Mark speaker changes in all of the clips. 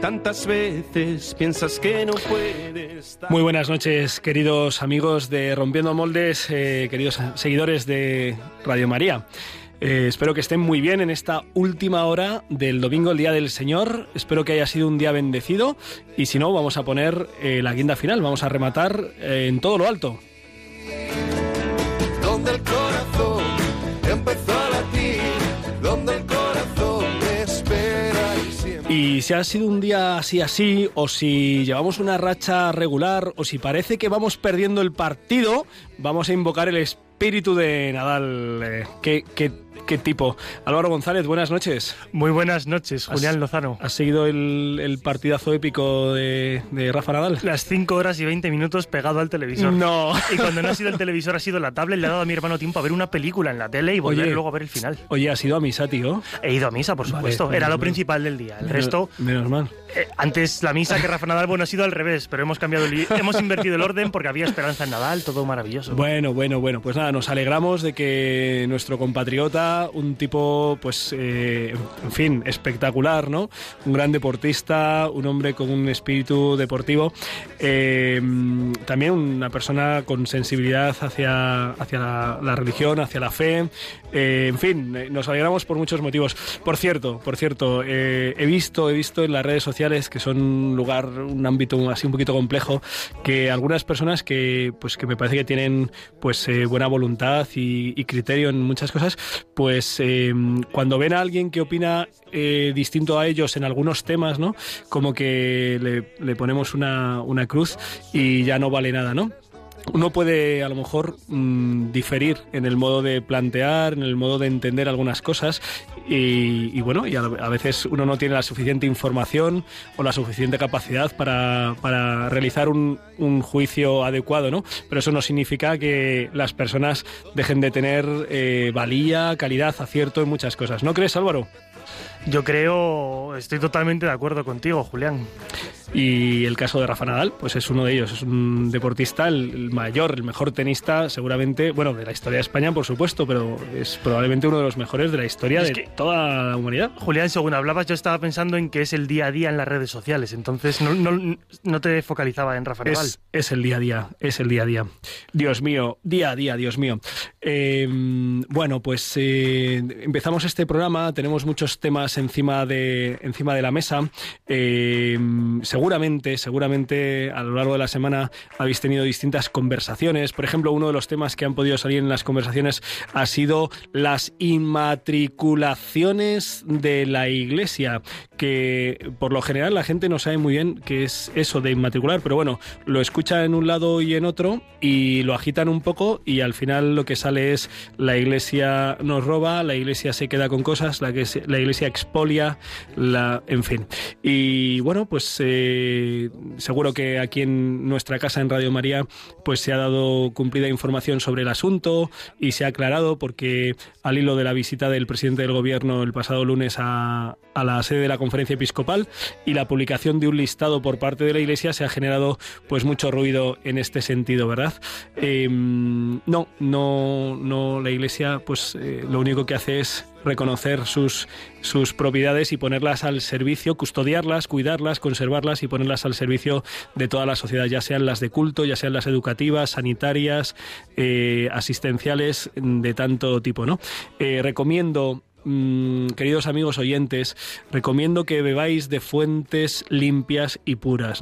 Speaker 1: tantas veces piensas que no puedes.
Speaker 2: Muy buenas noches, queridos amigos de Rompiendo Moldes, eh, queridos seguidores de Radio María. Eh, espero que estén muy bien en esta última hora del domingo, el Día del Señor. Espero que haya sido un día bendecido y si no, vamos a poner eh, la guinda final, vamos a rematar en todo lo alto
Speaker 3: donde el corazón empezó a latir, donde el corazón y
Speaker 2: si ha sido un día así así, o si llevamos una racha regular, o si parece que vamos perdiendo el partido, vamos a invocar el espíritu de Nadal. Eh, que, que qué tipo. Álvaro González, buenas noches.
Speaker 4: Muy buenas noches, Julián Lozano.
Speaker 2: ¿Has seguido el, partidazo épico de, Rafa Nadal?
Speaker 4: Las 5 horas y 20 minutos pegado al televisor.
Speaker 2: No.
Speaker 4: Y cuando no ha sido el televisor, ha sido la tablet. Le ha dado a mi hermano tiempo a ver una película en la tele y volver luego a ver el final.
Speaker 2: Oye, ¿has ido a misa, tío?
Speaker 4: He ido a misa, por supuesto. Era lo principal del día. El resto.
Speaker 2: Menos mal.
Speaker 4: Eh, antes la misa que Rafa Nadal, bueno, ha sido al revés, pero hemos cambiado el, hemos invertido el orden porque había esperanza en Nadal, todo maravilloso.
Speaker 2: Bueno, bueno, bueno. Pues nada, nos alegramos de que nuestro compatriota, un tipo pues, eh, en fin, espectacular, ¿no? Un gran deportista, un hombre con un espíritu deportivo, eh, también una persona con sensibilidad hacia, hacia la, religión, hacia la fe, en fin, nos alegramos por muchos motivos. Por cierto, por cierto, he visto, he visto en las redes sociales que son un lugar, un ámbito así un poquito complejo, que algunas personas que, pues, que me parece que tienen, pues, buena voluntad y, criterio en muchas cosas, pues cuando ven a alguien que opina eh, distinto a ellos en algunos temas, ¿no? Como que le, ponemos una, una cruz y ya no vale nada, ¿no? Uno puede a lo mejor mm, diferir en el modo de plantear, en el modo de entender algunas cosas y, bueno, y a, veces uno no tiene la suficiente información o la suficiente capacidad para, para realizar un, un, juicio adecuado, ¿no? Pero eso no significa que las personas dejen de tener eh, valía, calidad, acierto en muchas cosas. ¿No crees, Álvaro?
Speaker 4: Yo creo, estoy totalmente de acuerdo contigo, Julián.
Speaker 2: Y el caso de Rafa Nadal, pues es uno de ellos. Es un deportista, el, mayor, el mejor tenista, seguramente, bueno, de la historia de España, por supuesto, pero es probablemente uno de los mejores de la historia de toda la humanidad.
Speaker 4: Julián, según hablabas, yo estaba pensando en que es el día a día en las redes sociales, entonces no, te focalizaba en Rafa Nadal.
Speaker 2: Es, el día a día, es el día a día. Dios mío, día a día, Dios mío. Em, bueno, pues eh, empezamos este programa, tenemos muchos temas encima de, encima de la mesa. Eh, seguramente, seguramente a lo largo de la semana habéis tenido distintas conversaciones. Por ejemplo, uno de los temas que han podido salir en las conversaciones ha sido las inmatriculaciones de la iglesia, que por lo general la gente no sabe muy bien qué es eso de inmatricular, pero bueno, lo escucha en un lado y en otro y lo agitan un poco y al final lo que sale es la iglesia nos roba, la iglesia se queda con cosas, la, que la iglesia expolia, la, en fin. Y bueno, pues eh, seguro que aquí en nuestra casa en Radio María pues se ha dado cumplida información sobre el asunto y se ha aclarado porque al hilo de la visita del presidente del gobierno el pasado lunes a, a la sede de la conferencia episcopal y la publicación de un listado por parte de la Iglesia se ha generado pues mucho ruido en este sentido, ¿verdad? Em, no, no, no, la Iglesia pues eh, lo único que hace es reconocer sus, sus propiedades y ponerlas al servicio, custodiarlas, cuidarlas, conservarlas y ponerlas al servicio de toda la sociedad, ya sean las de culto, ya sean las educativas, sanitarias, eh, asistenciales, de tanto tipo, ¿no? Eh, recomiendo Mm, queridos amigos oyentes, recomiendo que bebáis de fuentes limpias y puras.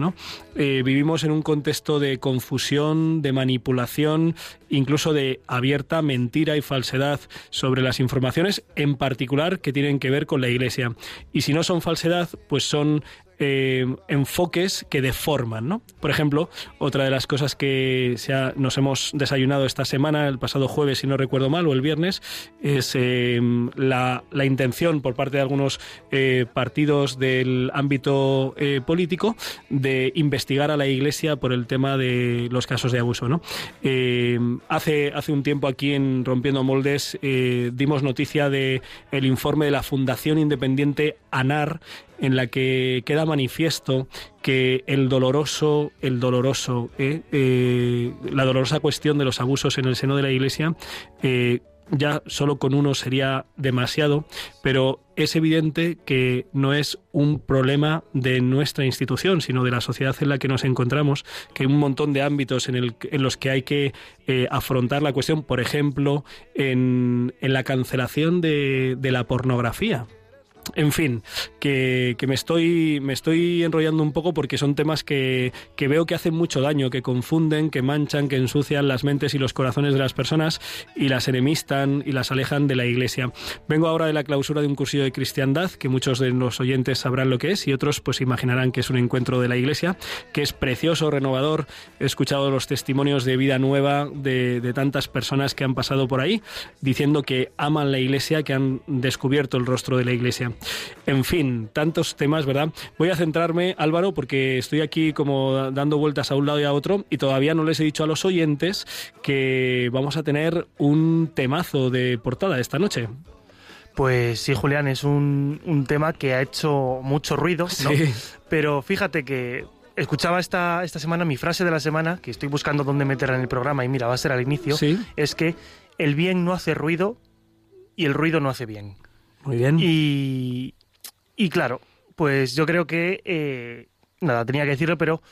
Speaker 2: Eh, vivimos en un contexto de confusión, de manipulación, incluso de abierta mentira y falsedad sobre las informaciones, en particular que tienen que ver con la Iglesia. Y si no son falsedad, pues son eh, enfoques que deforman, ¿no? Por ejemplo, otra de las cosas que nos hemos desayunado esta semana, el pasado jueves, si no recuerdo mal, o el viernes, es eh, la, intención por parte de algunos eh, partidos del ámbito político de investigar a la Iglesia por el tema de los casos de abuso, ¿no? Hace, hace un tiempo aquí en Rompiendo Moldes dimos noticia de el informe de la Fundación Independiente ANAR en la que queda manifiesto que el doloroso, el doloroso, eh, eh, la dolorosa cuestión de los abusos en el seno de la Iglesia eh, ya solo con uno sería demasiado, pero es evidente que no es un problema de nuestra institución, sino de la sociedad en la que nos encontramos, que hay un montón de ámbitos en, los que hay que eh, afrontar la cuestión, por ejemplo, en, la cancelación de la pornografía. En fin, que, que me, estoy, me estoy enrollando un poco porque son temas que, que veo que hacen mucho daño, que confunden, que manchan, que ensucian las mentes y los corazones de las personas y las enemistan y las alejan de la Iglesia. Vengo ahora de la clausura de un cursillo de cristiandad, que muchos de los oyentes sabrán lo que es y otros pues imaginarán que es un encuentro de la Iglesia, que es precioso, renovador. He escuchado los testimonios de vida nueva de, de tantas personas que han pasado por ahí, diciendo que aman la Iglesia, que han descubierto el rostro de la Iglesia. En fin, tantos temas, ¿verdad? Voy a centrarme, Álvaro, porque estoy aquí como dando vueltas a un lado y a otro y todavía no les he dicho a los oyentes que vamos a tener un temazo de portada esta noche.
Speaker 4: Pues sí, Julián, es un, un tema que ha hecho mucho ruido, ¿no?
Speaker 2: Sí.
Speaker 4: Pero fíjate que escuchaba esta, esta semana mi frase de la semana, que estoy buscando dónde meterla en el programa y mira, va a ser al inicio,
Speaker 2: Sí.
Speaker 4: es que el bien no hace ruido y el ruido no hace bien.
Speaker 2: Muy bien.
Speaker 4: Y, y claro, pues yo creo que... eh, nada, tenía que decirlo, pero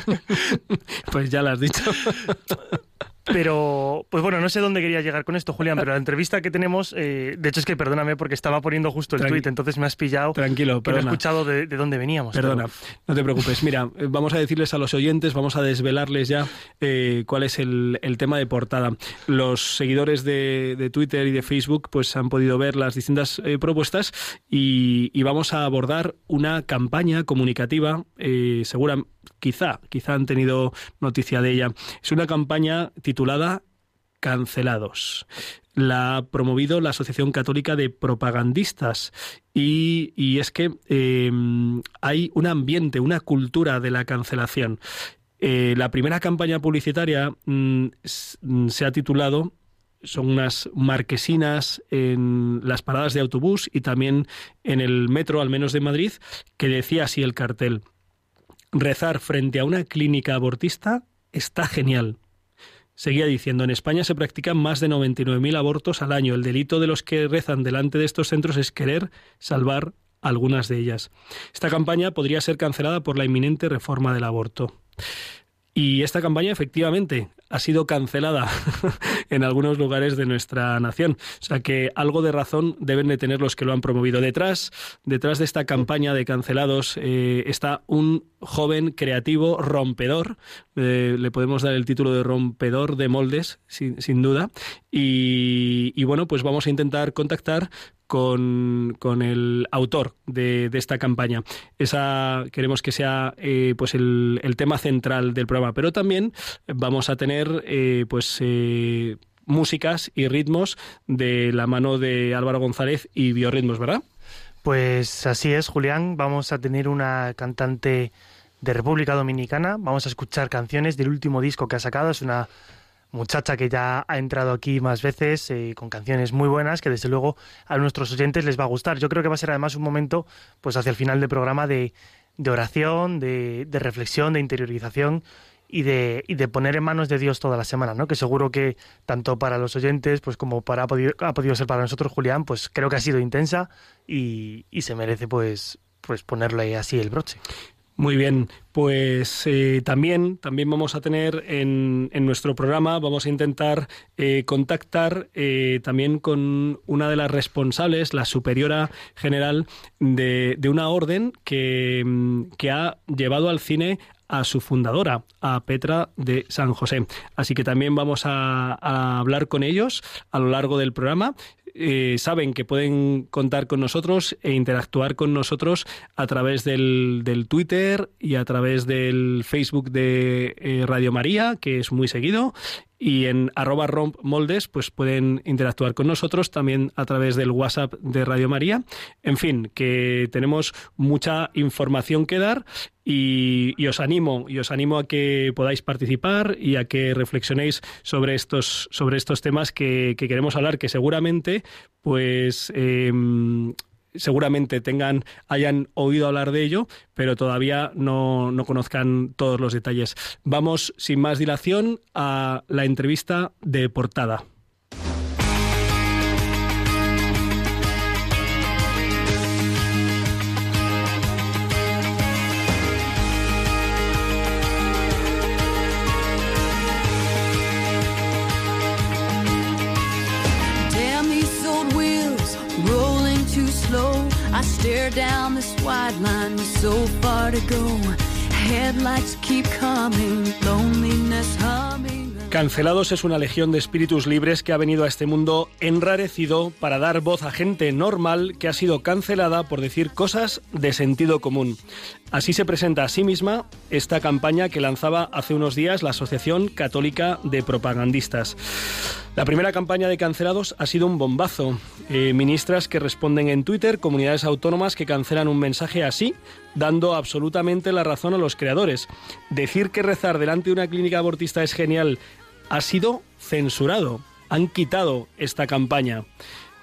Speaker 2: Pues ya lo has dicho.
Speaker 4: Pero, pues bueno, no sé dónde quería llegar con esto, Julián, pero la entrevista que tenemos, eh, de hecho es que perdóname porque estaba poniendo justo el
Speaker 2: Tranqui-
Speaker 4: tuit, entonces me has pillado
Speaker 2: Tranquilo,
Speaker 4: no he escuchado de, de dónde veníamos.
Speaker 2: Perdona,
Speaker 4: pero-
Speaker 2: no te preocupes. Mira, eh, vamos a decirles a los oyentes, vamos a desvelarles ya eh, cuál es el, el tema de portada. Los seguidores de, de Twitter y de Facebook pues han podido ver las distintas eh, propuestas y, y vamos a abordar una campaña comunicativa, eh, segura, quizá, quizá han tenido noticia de ella. Es una campaña titulada Cancelados. La ha promovido la Asociación Católica de Propagandistas y, y es que eh, hay un ambiente, una cultura de la cancelación. Eh, la primera campaña publicitaria mm, mm, se ha titulado son unas marquesinas en las paradas de autobús y también en el metro, al menos de Madrid, que decía así el cartel. Rezar frente a una clínica abortista está genial. Seguía diciendo, en España se practican más de 99.000 abortos al año. El delito de los que rezan delante de estos centros es querer salvar algunas de ellas. Esta campaña podría ser cancelada por la inminente reforma del aborto. Y esta campaña efectivamente ha sido cancelada en algunos lugares de nuestra nación. O sea que algo de razón deben de tener los que lo han promovido. Detrás, detrás de esta campaña de cancelados eh, está un joven creativo rompedor. Eh, le podemos dar el título de rompedor de moldes, sin, sin duda. Y, y bueno, pues vamos a intentar contactar con, con el autor de, de esta campaña. Esa queremos que sea eh, pues el, el tema central del programa, pero también vamos a tener eh, pues eh, músicas y ritmos de la mano de Álvaro González y Biorritmos, ¿verdad?
Speaker 4: Pues así es, Julián. Vamos a tener una cantante de República Dominicana. Vamos a escuchar canciones del último disco que ha sacado. Es una muchacha que ya ha entrado aquí más veces eh, con canciones muy buenas que desde luego a nuestros oyentes les va a gustar. Yo creo que va a ser además un momento, pues hacia el final del programa, de, de oración, de, reflexión, de interiorización y de, y de poner en manos de Dios toda la semana, ¿no? Que seguro que tanto para los oyentes, pues como para ha podido, ha podido ser para nosotros, Julián, pues creo que ha sido intensa y, y se merece pues, pues ponerle así el broche.
Speaker 2: Muy bien, pues eh, también, también vamos a tener en, en nuestro programa, vamos a intentar eh, contactar eh, también con una de las responsables, la superiora general de, de una orden que, mm, que ha llevado al cine a su fundadora, a Petra de San José. Así que también vamos a, a hablar con ellos a lo largo del programa. Eh, saben que pueden contar con nosotros e interactuar con nosotros a través del, del Twitter y a través del Facebook de eh, Radio María, que es muy seguido, y en arroba rompmoldes pues pueden interactuar con nosotros también a través del WhatsApp de Radio María. En fin, que tenemos mucha información que dar y, os animo y os animo a que podáis participar y a que reflexionéis sobre estos sobre estos temas que, queremos hablar que seguramente pues em, seguramente tengan, hayan oído hablar de ello, pero todavía no, no conozcan todos los detalles. Vamos, sin más dilación, a la entrevista de portada. Cancelados es una legión de espíritus libres que ha venido a este mundo enrarecido para dar voz a gente normal que ha sido cancelada por decir cosas de sentido común. Así se presenta a sí misma esta campaña que lanzaba hace unos días la Asociación Católica de Propagandistas. La primera campaña de cancelados ha sido un bombazo. Eh, ministras que responden en Twitter, comunidades autónomas que cancelan un mensaje así, dando absolutamente la razón a los creadores. Decir que rezar delante de una clínica abortista es genial ha sido censurado. Han quitado esta campaña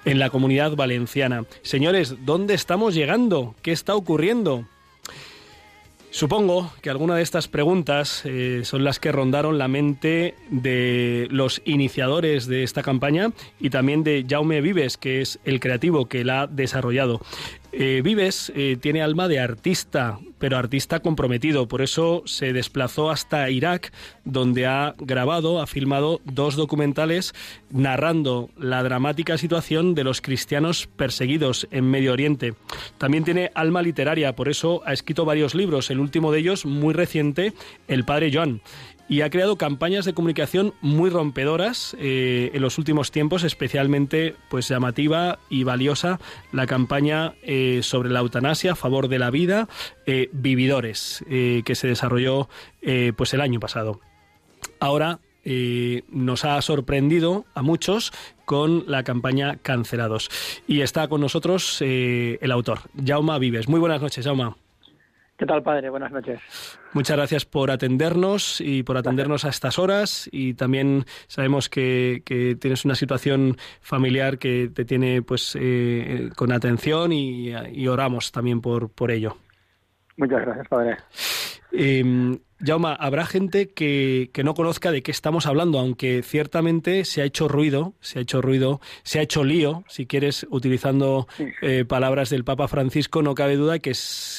Speaker 2: en la comunidad valenciana. Señores, ¿dónde estamos llegando? ¿Qué está ocurriendo? Supongo que alguna de estas preguntas eh, son las que rondaron la mente de los iniciadores de esta campaña y también de Jaume Vives, que es el creativo que la ha desarrollado. Eh, Vives eh, tiene alma de artista, pero artista comprometido. Por eso se desplazó hasta Irak, donde ha grabado, ha filmado dos documentales narrando la dramática situación de los cristianos perseguidos en Medio Oriente. También tiene alma literaria, por eso ha escrito varios libros, el último de ellos muy reciente, El Padre Joan y ha creado campañas de comunicación muy rompedoras eh, en los últimos tiempos, especialmente pues llamativa y valiosa la campaña eh, sobre la eutanasia a favor de la vida, eh, Vividores, que se desarrolló pues el año pasado. Ahora nos ha sorprendido a muchos con la campaña Cancelados. Y está con nosotros el autor, Jauma Vives. Muy buenas noches, Jauma.
Speaker 5: ¿Qué tal, padre? Buenas noches.
Speaker 2: Muchas gracias por atendernos y por atendernos a estas horas y también sabemos que, tienes una situación familiar que te tiene pues eh, con atención y, oramos también por, por ello.
Speaker 5: Muchas gracias, padre.
Speaker 2: Eh, Jauma, habrá gente que, que, no conozca de qué estamos hablando, aunque ciertamente se ha hecho ruido, se ha hecho ruido, se ha hecho lío, si quieres, utilizando eh, palabras del Papa Francisco, no cabe duda que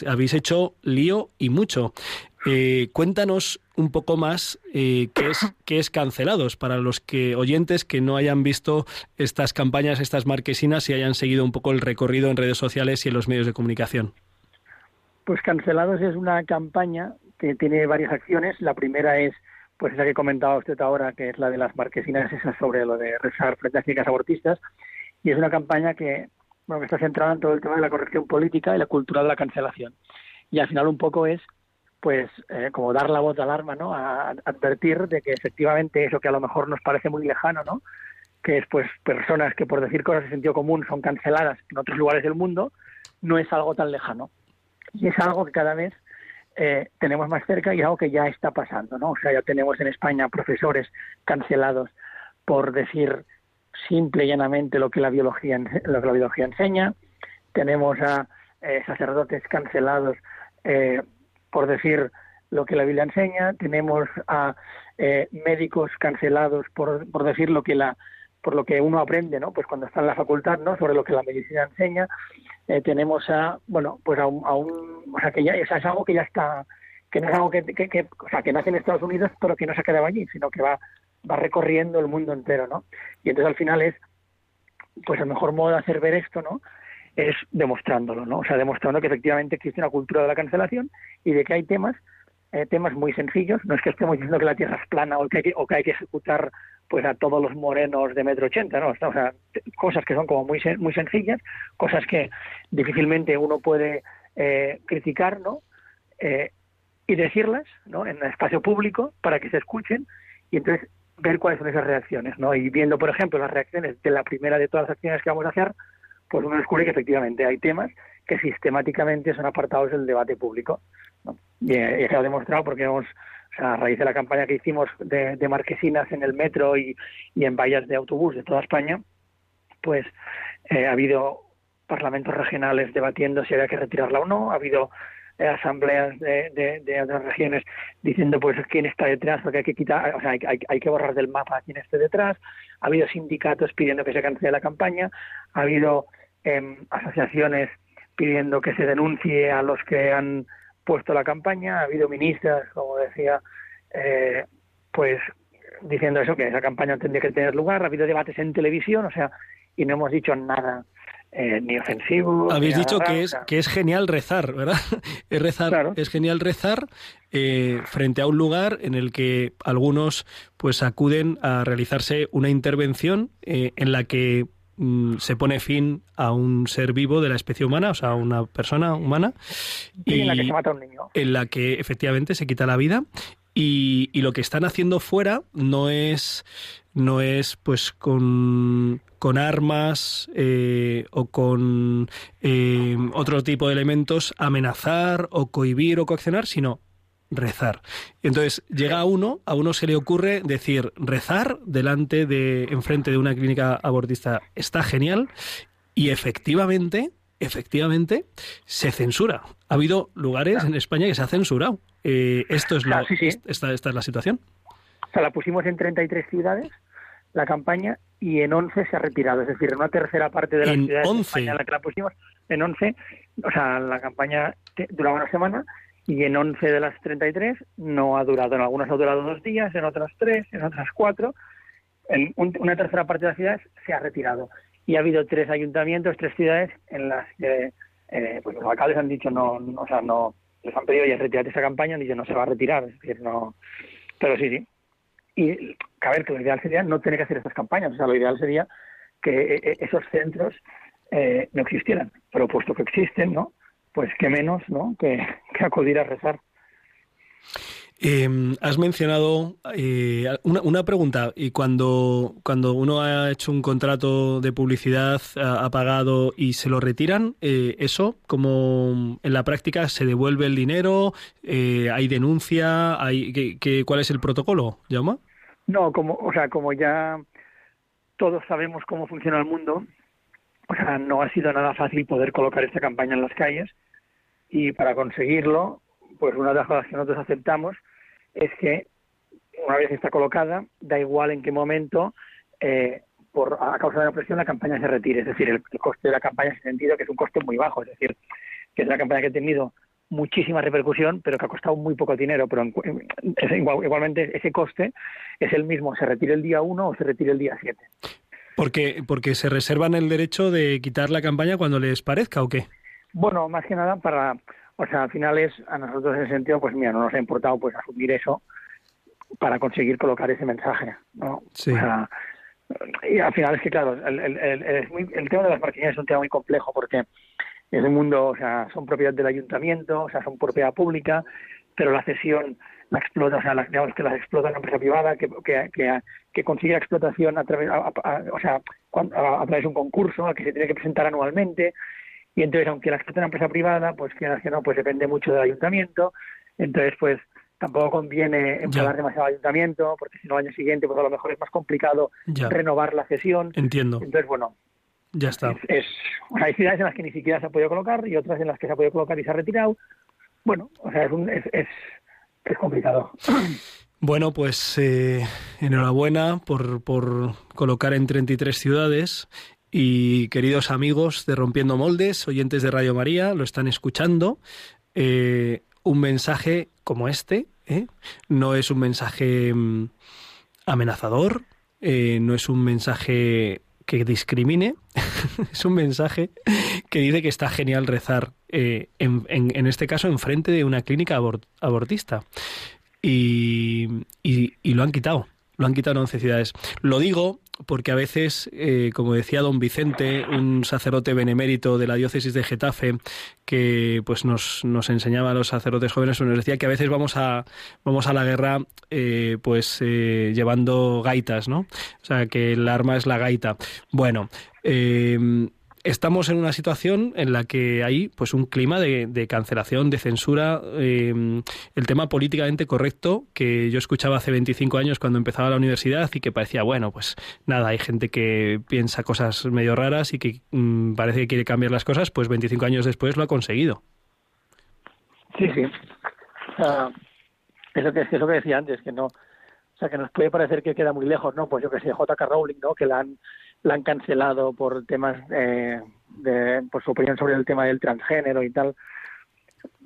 Speaker 2: habéis hecho lío y mucho. Eh, cuéntanos un poco más eh, qué, es, qué es Cancelados para los que oyentes que no hayan visto estas campañas, estas marquesinas y hayan seguido un poco el recorrido en redes sociales y en los medios de comunicación.
Speaker 5: Pues Cancelados es una campaña que tiene varias acciones. La primera es, pues esa que comentaba usted ahora, que es la de las marquesinas, esa sobre lo de rezar frente a clínicas abortistas. Y es una campaña que, bueno, que está centrada en todo el tema de la corrección política y la cultura de la cancelación. Y al final un poco es, pues, eh, como dar la voz de alarma, ¿no? A, advertir de que efectivamente eso que a lo mejor nos parece muy lejano, ¿no? Que es, pues, personas que por decir cosas de sentido común son canceladas en otros lugares del mundo, no es algo tan lejano. Y es algo que cada vez eh, tenemos más cerca y algo que ya está pasando, ¿no? O sea, ya tenemos en España profesores cancelados por decir simple y llanamente lo que la biología lo que la biología enseña, tenemos a eh, sacerdotes cancelados eh, por decir lo que la Biblia enseña, tenemos a médicos cancelados por, por decir lo que la por lo que uno aprende, ¿no? Pues cuando está en la facultad, ¿no? Sobre lo que la medicina enseña, eh, tenemos a, bueno, pues a un, o sea, que ya es algo que ya está, que no es algo que, que, o sea, que nace en Estados Unidos, pero que no se ha quedado allí, sino que va, va recorriendo el mundo entero, ¿no? Y entonces al final es, pues el mejor modo de hacer ver esto, ¿no? Es demostrándolo, ¿no? O sea, demostrando que efectivamente existe una cultura de la cancelación y de que hay temas eh, temas muy sencillos. No es que estemos diciendo que la Tierra es plana o que hay que, o que, hay que ejecutar pues a todos los morenos de metro ochenta, ¿no? O sea, cosas que son como muy, muy sencillas, cosas que difícilmente uno puede eh, criticar, ¿no? Eh, y decirlas, ¿no? En espacio público para que se escuchen y entonces ver cuáles son esas reacciones, ¿no? Y viendo, por ejemplo, las reacciones de la primera de todas las acciones que vamos a hacer, pues uno descubre que efectivamente hay temas que sistemáticamente son apartados del debate público. Y, y, se ha demostrado porque hemos a raíz de la campaña que hicimos de, marquesinas en el metro y, en vallas de autobús de toda España, pues eh, ha habido parlamentos regionales debatiendo si había que retirarla o no, ha habido eh, asambleas de, otras regiones diciendo pues quién está detrás, porque hay que quitar, o sea, hay, que borrar del mapa a quién esté detrás, ha habido sindicatos pidiendo que se cancele la campaña, ha habido em, asociaciones pidiendo que se denuncie a los que han puesto la campaña, ha habido ministras, como decía, eh, pues diciendo eso, que esa campaña tendría que tener lugar, ha habido debates en televisión, o sea, y no hemos dicho nada eh, ni ofensivo.
Speaker 2: Habéis dicho que es que es genial rezar, ¿verdad? es rezar, es genial rezar eh, frente a un lugar en el que algunos pues acuden a realizarse una intervención en la que se pone fin a un ser vivo de la especie humana, o sea, una persona humana.
Speaker 5: Y, en la que se mata un niño.
Speaker 2: En la que efectivamente se quita la vida. Y, lo que están haciendo fuera no es no es pues con, con armas eh, o con eh, otro tipo de elementos amenazar o cohibir o coaccionar, sino rezar. Entonces llega a uno, a uno se le ocurre decir rezar delante de, enfrente de una clínica abortista está genial y efectivamente, efectivamente se censura. Ha habido lugares en España que se ha censurado. Eh, esto es la, Esta, esta, es la situación.
Speaker 5: O sea, la pusimos en 33 ciudades la campaña y en 11 se ha retirado, es decir, en una tercera parte de las ciudades 11. de España en la que la pusimos, en 11, o sea, la campaña duraba una semana y en 11 de las 33 no ha durado. En algunas ha durado dos días, en otras tres, en otras cuatro. En una tercera parte de las ciudades se ha retirado. Y ha habido tres ayuntamientos, tres ciudades en las que eh, pues los alcaldes han dicho no, o sea, no, les han pedido ya retirar esa campaña, han dicho no se va a retirar, es decir, no. Pero sí, sí. Y a que lo ideal sería no tener que hacer estas campañas, o sea, lo ideal sería que eh, esos centros eh, no existieran, pero puesto que existen, ¿no? Pues qué menos ¿no? que, acudir a rezar.
Speaker 2: Em, has mencionado eh, una, pregunta, y cuando, cuando uno ha hecho un contrato de publicidad, ha, pagado y se lo retiran, eh, ¿eso como en la práctica se devuelve el dinero? Eh, ¿Hay denuncia? Hay, ¿qué, cuál es el protocolo, Llama?
Speaker 5: No, como, o sea, como ya todos sabemos cómo funciona el mundo, o sea, no ha sido nada fácil poder colocar esta campaña en las calles y para conseguirlo, pues una de las cosas que nosotros aceptamos es que una vez está colocada, da igual en qué momento, eh, por a causa de la presión, la campaña se retire. Es decir, el, coste de la campaña en ese sentido que es un coste muy bajo. Es decir, que es una campaña que ha tenido muchísima repercusión, pero que ha costado muy poco dinero. Pero igualmente ese coste es el mismo, se retire el día 1 o se retire el día 7.
Speaker 2: Porque, porque se reservan el derecho de quitar la campaña cuando les parezca o qué?
Speaker 5: Bueno, más que nada para, o sea, al final es a nosotros en ese sentido, pues mira, no nos ha importado pues asumir eso para conseguir colocar ese mensaje, ¿no?
Speaker 2: Sí.
Speaker 5: O sea, y al final es que claro, el, el, el, tema de las marquesinas es un tema muy complejo porque es un mundo, o sea, son propiedad del ayuntamiento, o sea, son propiedad pública, pero la cesión la explota, o sea, digamos que las explota una empresa privada que, que, que, consigue la explotación a través, o sea, a, través de un concurso al que se tiene que presentar anualmente y entonces aunque la explota una empresa privada, pues que no, pues depende mucho del ayuntamiento, entonces pues tampoco conviene enfadar demasiado al ayuntamiento, porque si no al año siguiente pues a lo mejor es más complicado renovar la cesión.
Speaker 2: Entiendo.
Speaker 5: Entonces, bueno,
Speaker 2: ya está.
Speaker 5: Es, hay ciudades en las que ni siquiera se ha podido colocar y otras en las que se ha podido colocar y se ha retirado. Bueno, o sea, es, un, es, es es complicado.
Speaker 2: Bueno, pues eh, enhorabuena por, por colocar en 33 ciudades y queridos amigos de Rompiendo Moldes, oyentes de Radio María, lo están escuchando. Eh, un mensaje como este ¿eh? no es un mensaje mm, amenazador, no es un mensaje que discrimine, es un mensaje que dice que está genial rezar, eh, en, este caso, enfrente de una clínica abortista. Y, y, lo han quitado, lo han quitado en 11 ciudades. Lo digo porque a veces, eh, como decía don Vicente, un sacerdote benemérito de la diócesis de Getafe, que pues nos, nos enseñaba a los sacerdotes jóvenes, pues nos decía que a veces vamos a, vamos a la guerra eh, pues eh, llevando gaitas, ¿no? O sea, que el arma es la gaita. Bueno, estamos en una situación en la que hay pues un clima de, cancelación, de censura, eh, el tema políticamente correcto que yo escuchaba hace 25 años cuando empezaba la universidad y que parecía, bueno, pues nada, hay gente que piensa cosas medio raras y que mm, parece que quiere cambiar las cosas, pues 25 años después lo ha conseguido.
Speaker 5: Sí, sí. es, lo que, es lo que decía antes, que no, o sea, que nos puede parecer que queda muy lejos, ¿no? Pues yo que sé, J.K. Rowling, ¿no? Que la han la han cancelado por temas eh, de por su opinión sobre el tema del transgénero y tal.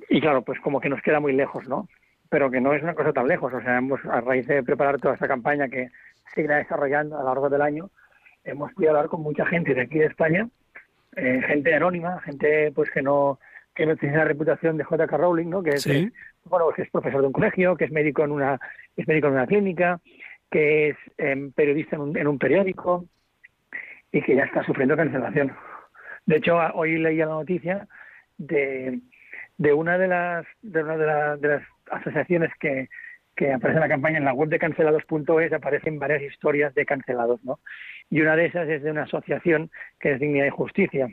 Speaker 5: Y claro pues como que nos queda muy lejos no pero que no es una cosa tan lejos. O sea hemos a raíz de preparar toda esta campaña que se irá desarrollando a lo largo del año hemos podido hablar con mucha gente de aquí de España eh, gente anónima gente pues que no que no tiene la reputación de J.K. Rowling no que es, bueno que es profesor de un colegio que es médico en una es médico en una clínica que es em, periodista en un periódico y que ya está sufriendo cancelación. De hecho, hoy leía la noticia de, de una de las de una de, las asociaciones que, que aparece en la campaña en la web de cancelados.es aparecen varias historias de cancelados, ¿no? Y una de esas es de una asociación que es Dignidad y Justicia,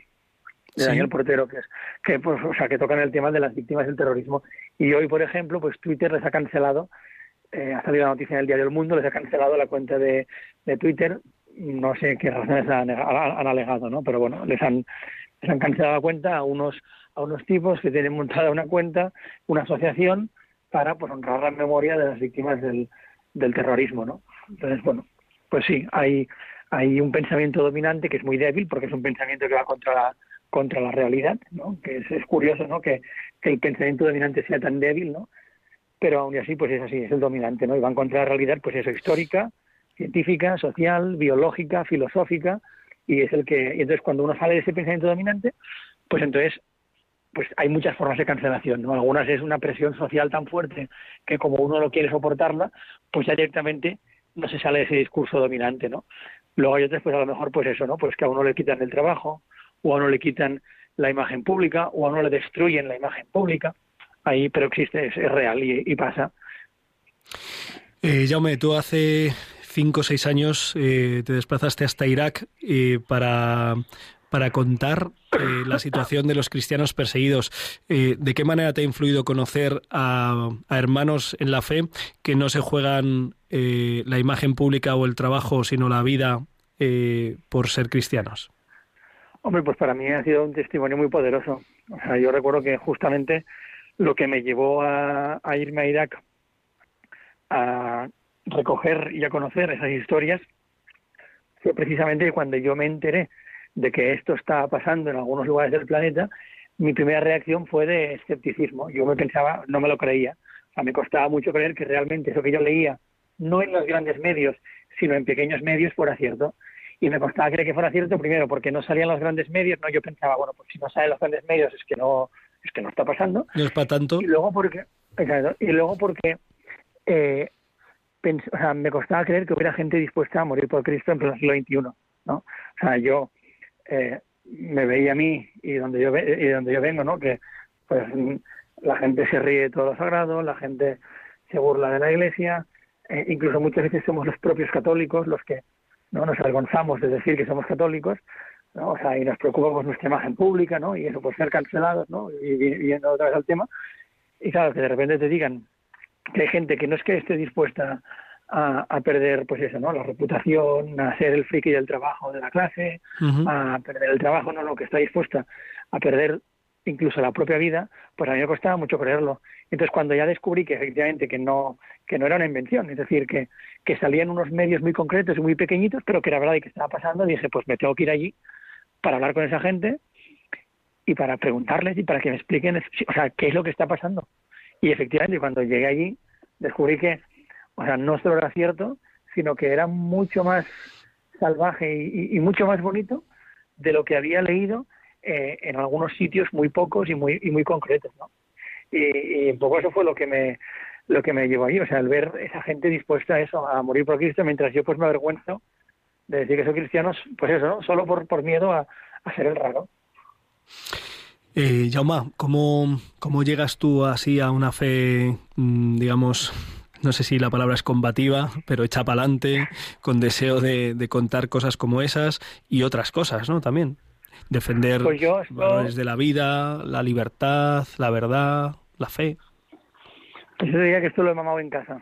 Speaker 5: de Daniel Portero, que es que pues, o sea, que tocan el tema de las víctimas del terrorismo. Y hoy, por ejemplo, pues Twitter les ha cancelado, eh, ha salido la noticia en el diario El Mundo, les ha cancelado la cuenta de, de Twitter no sé qué razones han, alegado, ¿no? Pero bueno, les han, les han cancelado la cuenta a unos, a unos tipos que tienen montada una cuenta, una asociación, para pues honrar la memoria de las víctimas del, terrorismo, ¿no? Entonces, bueno, pues sí, hay, hay un pensamiento dominante que es muy débil porque es un pensamiento que va contra la, contra la realidad, ¿no? Que es, es curioso, ¿no? Que, que el pensamiento dominante sea tan débil, ¿no? Pero aún así, pues es así, es el dominante, ¿no? Y va contra la realidad, pues eso, histórica, científica, social, biológica, filosófica, y es el que, y entonces cuando uno sale de ese pensamiento dominante, pues entonces pues hay muchas formas de cancelación, ¿no? Algunas es una presión social tan fuerte que como uno no quiere soportarla, pues ya directamente no se sale de ese discurso dominante, ¿no? Luego hay otras, pues a lo mejor, pues eso, ¿no? Pues que a uno le quitan el trabajo, o a uno le quitan la imagen pública, o a uno le destruyen la imagen pública. Ahí, pero existe, es, real y, pasa.
Speaker 2: Eh, Jaume, tú hace cinco o seis años eh, te desplazaste hasta Irak eh, para, para contar eh, la situación de los cristianos perseguidos. ¿De qué manera te ha influido conocer a, hermanos en la fe que no se juegan la imagen pública o el trabajo, sino la vida por ser cristianos?
Speaker 5: Hombre, pues para mí ha sido un testimonio muy poderoso. Yo recuerdo que justamente lo que me llevó a irme a Irak a recoger y a conocer esas historias fue precisamente cuando yo me enteré de que esto estaba pasando en algunos lugares del planeta, mi primera reacción fue de escepticismo. Yo me pensaba, no me lo creía. O sea, me costaba mucho creer que realmente eso que yo leía, no en los grandes medios, sino en pequeños medios, fuera cierto. Y me costaba creer que fuera cierto, primero, porque no salían los grandes medios, no, yo pensaba, bueno, pues si no salen los grandes medios es que no, es que no está pasando.
Speaker 2: No es para tanto.
Speaker 5: Y luego porque, y luego porque eh, o sea, me costaba creer que hubiera gente dispuesta a morir por Cristo en pleno siglo XXI, ¿no? O sea, yo eh, me veía a mí y donde yo y donde yo vengo, ¿no? Que pues la gente se ríe de todo lo sagrado, la gente se burla de la Iglesia, eh, incluso muchas veces somos los propios católicos los que no nos avergonzamos de decir que somos católicos, ¿no? O sea, y nos preocupamos nuestra imagen pública, ¿no? Y eso por ser cancelados, ¿no? Y viendo otra vez al tema. Y claro, que de repente te digan que hay gente que no es que esté dispuesta a, a, perder, pues eso, ¿no? La reputación, a ser el friki del trabajo de la clase, a perder el trabajo, no, no, que está dispuesta a perder incluso la propia vida, pues a mí me costaba mucho creerlo. Entonces, cuando ya descubrí que efectivamente que no, que no era una invención, es decir, que, que salían unos medios muy concretos y muy pequeñitos, pero que era verdad y que estaba pasando, dije, pues me tengo que ir allí para hablar con esa gente y para preguntarles y para que me expliquen, o sea, qué es lo que está pasando. Y efectivamente, cuando llegué allí, descubrí que, o sea, no solo era cierto, sino que era mucho más salvaje y, mucho más bonito de lo que había leído eh, en algunos sitios muy pocos y muy y muy concretos, ¿no? Y, un poco eso fue lo que me lo que me llevó ahí, o sea, el ver esa gente dispuesta a eso, a morir por Cristo, mientras yo pues me avergüenzo de decir que soy cristiano, pues eso, ¿no? solo por, por miedo a, a ser el raro.
Speaker 2: Eh, Jauma, ¿cómo, ¿cómo llegas tú así a una fe, mm, digamos, no sé si la palabra es combativa, pero hecha para adelante, con deseo de, de, contar cosas como esas y otras cosas, ¿no? También. Defender
Speaker 5: Pues esto-
Speaker 2: valores de la vida, la libertad, la verdad, la fe.
Speaker 5: Pues yo diría que esto lo he mamado en casa.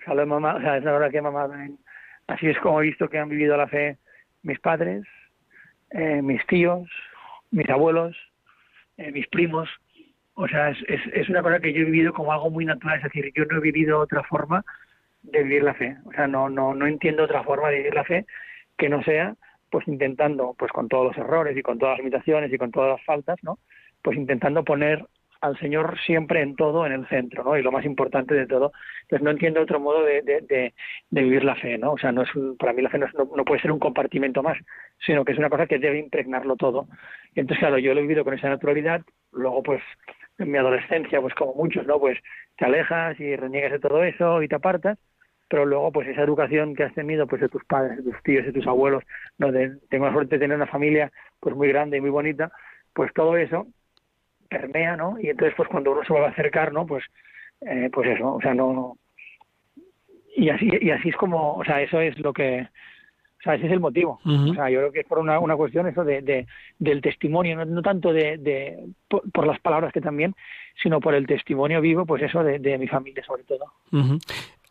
Speaker 5: O sea, lo he mamado, o sea, es la verdad que he mamado en... Así es como he visto que han vivido la fe mis padres, eh, mis tíos, mis abuelos, eh, mis primos. O sea, es, es, es una cosa que yo he vivido como algo muy natural. Es decir, yo no he vivido otra forma de vivir la fe. O sea, no, no, no entiendo otra forma de vivir la fe que no sea pues intentando, pues con todos los errores y con todas las limitaciones y con todas las faltas, ¿no? Pues intentando poner al Señor siempre en todo en el centro, ¿no? Y lo más importante de todo. Entonces no entiendo otro modo de, de, de, de vivir la fe, ¿no? O sea, no es un- para mí la fe no, es- no, no puede ser un compartimento más, sino que es una cosa que debe impregnarlo todo. Y entonces, claro, yo lo he vivido con esa naturalidad, luego pues en mi adolescencia, pues como muchos, ¿no? Pues te alejas y reniegas de todo eso y te apartas, pero luego pues esa educación que has tenido pues de tus padres, de tus tíos, de tus abuelos, ¿no? De- tengo la suerte de tener una familia pues muy grande y muy bonita, pues todo eso permea, ¿no? Y entonces pues cuando uno se va a acercar, ¿no? Pues eh, pues eso, o sea, no y así y así es como, o sea, eso es lo que o sea, ese es el motivo. O sea, yo creo que es por una, una cuestión eso de, de- del testimonio, no, no tanto de, de por, por las palabras que también, sino por el testimonio vivo, pues eso de, de mi familia sobre todo.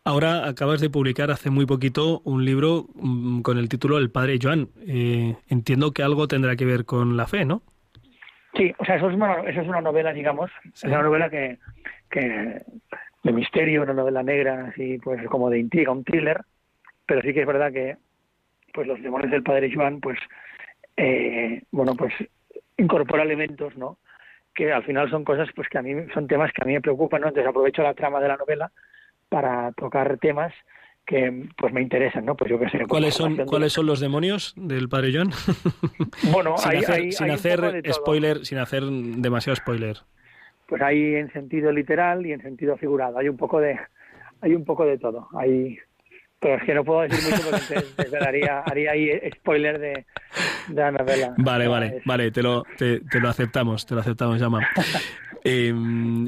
Speaker 2: Ahora acabas de publicar hace muy poquito un libro mm, con el título El Padre Joan. Eh, entiendo que algo tendrá que ver con la fe, ¿no?
Speaker 5: Sí, o sea, eso es una, eso es una novela, digamos,
Speaker 2: Sí.
Speaker 5: es una novela que, que de misterio, una novela negra, así pues como de intriga, un thriller, pero sí que es verdad que pues los demonios del padre Joan, pues eh, bueno, pues incorpora elementos, ¿no? Que al final son cosas, pues que a mí son temas que a mí me preocupan, ¿no? Entonces aprovecho la trama de la novela para tocar temas que pues me interesan, ¿no? Pues yo qué sé. pues,
Speaker 2: ¿Cuáles son,
Speaker 5: de-
Speaker 2: ¿cuáles son los demonios del Padre Joan?
Speaker 5: Bueno,
Speaker 2: sin
Speaker 5: hay,
Speaker 2: hacer,
Speaker 5: hay-
Speaker 2: sin
Speaker 5: hay
Speaker 2: hacer spoiler, sin hacer demasiado spoiler.
Speaker 5: pues hay en sentido literal y en sentido figurado. Hay un poco de, hay un poco de todo. Hay, pero es que no puedo decir mucho porque entonces, entonces haría, haría ahí spoiler de, de la novela.
Speaker 2: Vale, vale, vale, te lo, te, te lo aceptamos, te lo aceptamos, Llama. Eh,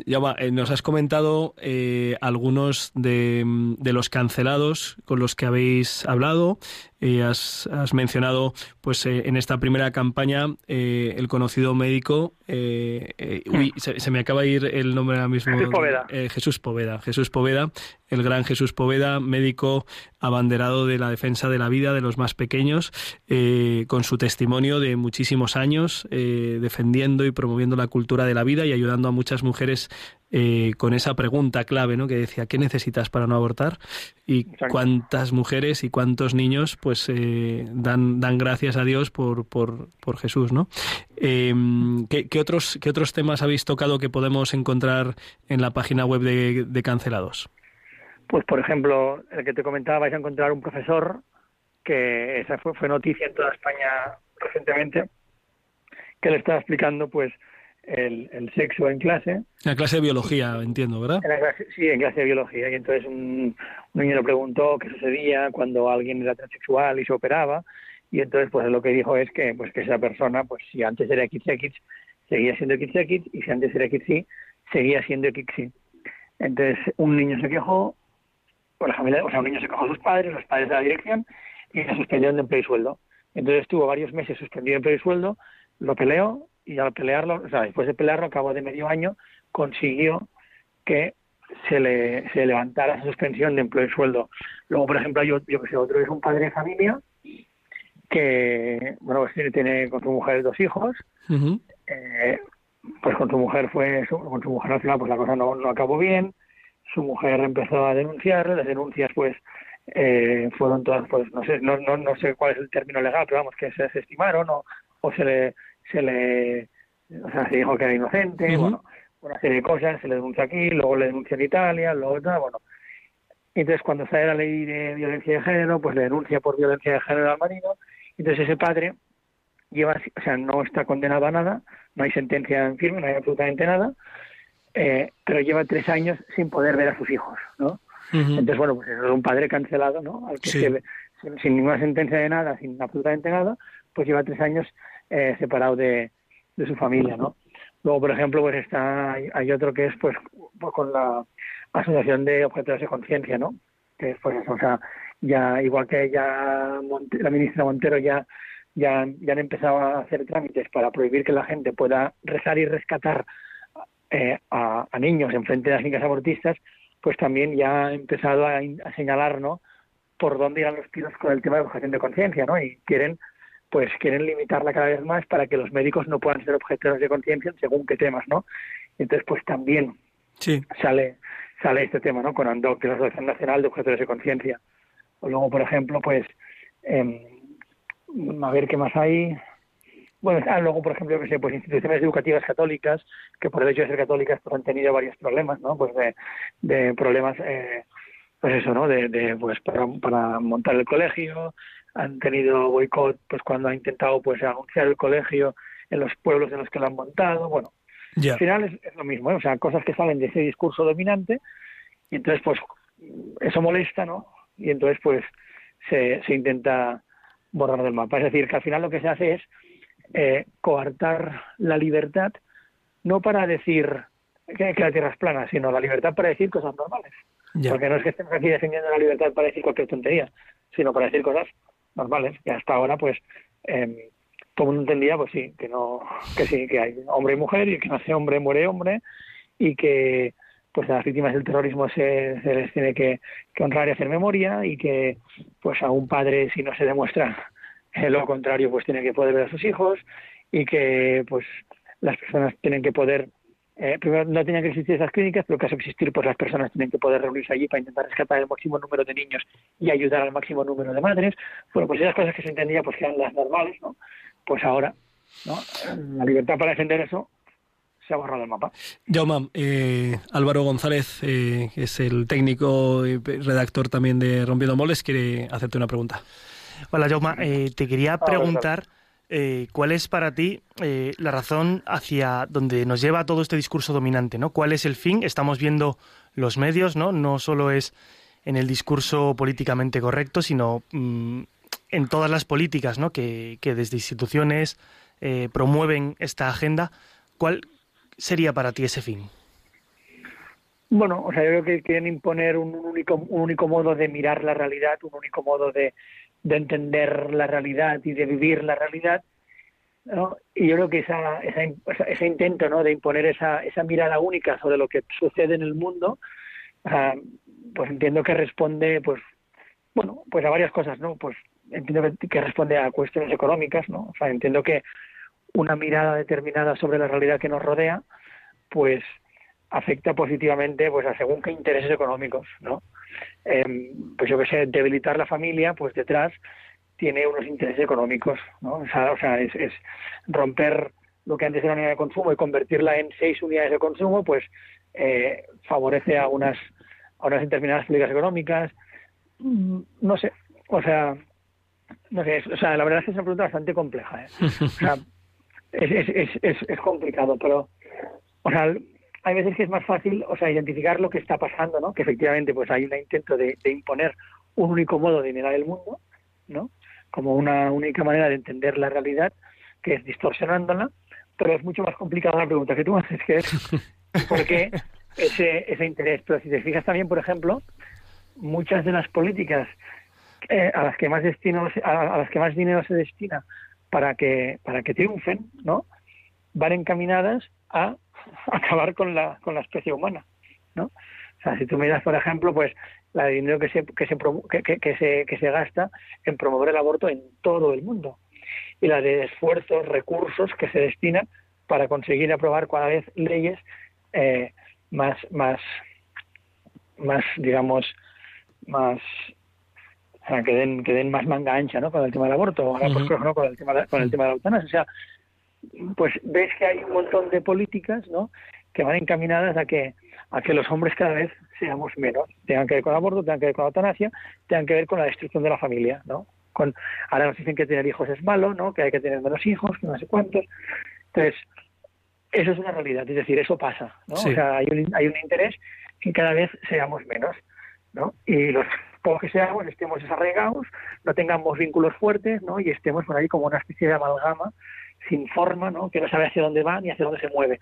Speaker 2: Llama, eh, nos has comentado eh, algunos de, de los cancelados con los que habéis hablado. Eh, has, has mencionado, pues, eh, en esta primera campaña, eh, el conocido médico. eh, uy, se, se me acaba de ir el nombre ahora mismo.
Speaker 5: Jesús Poveda.
Speaker 2: Jesús Poveda. Jesús Poveda, el gran Jesús Poveda, médico abanderado de la defensa de la vida de los más pequeños, eh, con su testimonio de muchísimos años, eh, defendiendo y promoviendo la cultura de la vida y ayudando a muchas mujeres eh, con esa pregunta clave, ¿no? Que decía, ¿qué necesitas para no abortar? Y
Speaker 5: Exacto.
Speaker 2: cuántas mujeres y cuántos niños, pues, eh, dan, dan gracias a Dios por, por, por Jesús, ¿no? Eh, ¿qué, qué otros, ¿Qué otros temas habéis tocado que podemos encontrar en la página web de, de Cancelados?
Speaker 5: Pues, por ejemplo, el que te comentaba, vais a encontrar un profesor que esa fue, fue noticia en toda España recientemente, que le estaba explicando, pues, el, el sexo en clase
Speaker 2: La clase de biología, entiendo, ¿verdad?
Speaker 5: En la clase- sí, en clase de biología. Y entonces un, un niño le preguntó qué sucedía cuando alguien era transexual y se operaba. Y entonces, pues lo que dijo es que, pues que esa persona, pues si antes era XX, seguía siendo XX, y si antes era XY, seguía siendo XY. Entonces, un niño se quejó, o la familia, o sea, un niño se quejó a sus padres, los padres de la dirección, y le suspendieron de empleo y sueldo. Entonces estuvo varios meses suspendido de empleo y sueldo, lo peleó, y al pelearlo, o sea, después de pelearlo, a cabo de medio año, consiguió que se le, se levantara esa suspensión de empleo y sueldo. Luego, por ejemplo, yo, yo que sé, otro es un padre de familia que, bueno, pues tiene, tiene con su mujer dos hijos, eh, pues con su mujer fue, con su mujer al final pues la cosa no, no acabó bien, su mujer empezó a denunciar, las denuncias pues eh, fueron todas, pues no sé, no, no, no sé cuál es el término legal, pero vamos, que se desestimaron o, o se le, se le, o sea, se dijo que era inocente, bueno, una serie de cosas, se le denuncia aquí, luego le denuncia en Italia, luego tal, bueno. Entonces cuando sale la ley de violencia de género, pues le denuncia por violencia de género al marido, entonces ese padre lleva, o sea, no está condenado a nada, no hay sentencia en firme, no hay absolutamente nada, eh, pero lleva tres años sin poder ver a sus hijos, ¿no? Entonces, bueno, pues es un padre cancelado, ¿no? Al que
Speaker 2: Sí.
Speaker 5: se sin, sin ninguna sentencia de nada, sin absolutamente nada, pues lleva tres años eh, separado de, de su familia, ¿no? Luego, por ejemplo, pues está hay, hay otro que es pues, pues con la asociación de objetores de conciencia, ¿no? Que es pues eso, o sea, ya igual que ya Monte- la ministra Montero ya ya ya han empezado a hacer trámites para prohibir que la gente pueda rezar y rescatar eh, a, a niños en frente de las clínicas abortistas, pues también ya ha empezado a, señalar, ¿no? Por dónde irán los tiros con el tema de objeción de conciencia, ¿no? Y quieren pues quieren limitarla cada vez más para que los médicos no puedan ser objetores de conciencia en según qué temas, ¿no? Entonces, pues también
Speaker 2: Sí.
Speaker 5: sale sale este tema, ¿no? Con ANDOC, que es la Asociación Nacional de Objetores de Conciencia. O luego, por ejemplo, pues, em, a ver qué más hay. Bueno, ah, luego, por ejemplo, que sé, pues instituciones educativas católicas, que por el hecho de ser católicas pues han tenido varios problemas, ¿no? Pues de, de problemas, eh, pues eso, ¿no? De, de pues para, para montar el colegio, han tenido boicot, pues cuando ha intentado pues anunciar el colegio en los pueblos en los que lo han montado, bueno, al final es, es lo mismo, ¿eh? o sea, cosas que salen de ese discurso dominante y entonces pues eso molesta, ¿no? Y entonces pues se, se intenta borrar del mapa. Es decir, que al final lo que se hace es eh, coartar la libertad, no para decir que, que la Tierra es plana, sino la libertad para decir cosas normales.
Speaker 2: Ya.
Speaker 5: Porque no es que estemos aquí defendiendo la libertad para decir cualquier tontería, sino para decir cosas normales. Que hasta ahora, pues, eh, todo el mundo entendía, pues sí, que no, que sí, que hay hombre y mujer, y que nace hombre, muere hombre, y que pues a las víctimas del terrorismo se, se les tiene que, que honrar y hacer memoria, y que pues a un padre, si no se demuestra lo contrario, pues tiene que poder ver a sus hijos, y que pues las personas tienen que poder eh, primero no tenían que existir esas clínicas, pero caso existir, pues las personas tienen que poder reunirse allí para intentar rescatar el máximo número de niños y ayudar al máximo número de madres. Bueno, pues esas cosas que se entendía pues que eran las normales, ¿no? Pues ahora, ¿no? La libertad para defender eso se ha borrado del mapa.
Speaker 2: Jaume, eh, Álvaro González, eh, que es el técnico y redactor también de Rompiendo Moles, quiere hacerte una pregunta.
Speaker 4: Hola, Jauma. Eh, te quería preguntar eh, cuál es para ti eh, la razón hacia donde nos lleva todo este discurso dominante, ¿no? ¿Cuál es el fin? Estamos viendo los medios, ¿no? No solo es en el discurso políticamente correcto, sino mm, en todas las políticas, ¿no? Que, que desde instituciones eh, promueven esta agenda. ¿Cuál sería para ti ese fin?
Speaker 5: Bueno, o sea, yo creo que quieren imponer un único, un único modo de mirar la realidad, un único modo de, de entender la realidad y de vivir la realidad. ¿no? Y yo creo que esa, esa, ese intento ¿no? de imponer esa, esa mirada única sobre lo que sucede en el mundo, ah, pues entiendo que responde, pues, bueno, pues a varias cosas, ¿no? Pues entiendo que, que responde a cuestiones económicas, ¿no? O sea, entiendo que una mirada determinada sobre la realidad que nos rodea, pues afecta positivamente pues a según qué intereses económicos, ¿no? Em, pues yo que sé, debilitar la familia, pues detrás tiene unos intereses económicos, ¿no? O sea, o sea, es, es romper lo que antes era una unidad de consumo y convertirla en seis unidades de consumo, pues eh, favorece a unas a unas determinadas políticas económicas, Mm, no sé, o sea, no sé, es- o sea, la verdad es que es una pregunta bastante compleja, ¿eh? O sea, es, es, es, es complicado, pero, o sea, hay veces que es más fácil, o sea, identificar lo que está pasando, ¿no? Que efectivamente, pues hay un intento de, de imponer un único modo de mirar el mundo, ¿no? Como una única manera de entender la realidad, que es distorsionándola, pero es mucho más complicada la pregunta que tú haces, que es ¿por qué ese, ese interés? Pero si te fijas también, por ejemplo, muchas de las políticas eh, a las que más destino a, a las que más dinero se destina para que para que triunfen no van encaminadas a acabar con la con la especie humana no o sea si tú miras por ejemplo pues la de dinero que se que se que, que- se que se gasta en promover el aborto en todo el mundo. Y la de esfuerzos recursos que se destinan para conseguir aprobar cada vez leyes eh, más más más digamos más o sea, que den que den más manga ancha no con el tema del aborto ahora por ejemplo, con el tema de, con el tema de la eutanasia. O sea pues ves que hay un montón de políticas no que van encaminadas a que a que los hombres cada vez seamos menos tengan que ver con el aborto tengan que ver con la eutanasia tengan que ver con la destrucción de la familia no con ahora nos dicen que tener hijos es malo, ¿no? Que hay que tener menos hijos, que no sé cuántos. Entonces, eso es una realidad, es decir, eso pasa, ¿no?
Speaker 2: Sí.
Speaker 5: O sea, hay un, hay un interés que cada vez seamos menos, ¿no? Y los pocos que seamos estemos desarraigados, no tengamos vínculos fuertes, ¿no? Y estemos por ahí como una especie de amalgama sin forma, ¿no? Que no sabe hacia dónde va ni hacia dónde se mueve.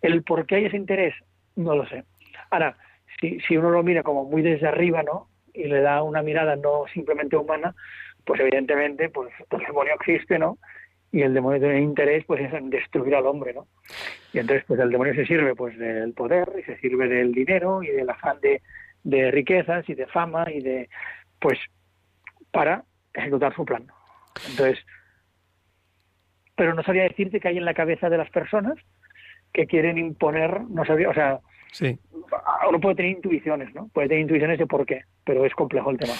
Speaker 5: El por qué hay ese interés, no lo sé. Ahora, si, si uno lo mira como muy desde arriba, ¿no? Y le da una mirada no simplemente humana, pues evidentemente, pues el demonio existe, ¿no? Y el demonio tiene interés, pues es en destruir al hombre, ¿no? Y entonces, pues el demonio se sirve, pues del poder y se sirve del dinero y del afán de, de riquezas y de fama y de, pues, para ejecutar su plan. Entonces, pero no sabría decirte que hay en la cabeza de las personas que quieren imponer, no sabría, o sea,
Speaker 2: Sí.
Speaker 5: uno puede tener intuiciones, ¿no? Puede tener intuiciones de por qué, pero es complejo el tema.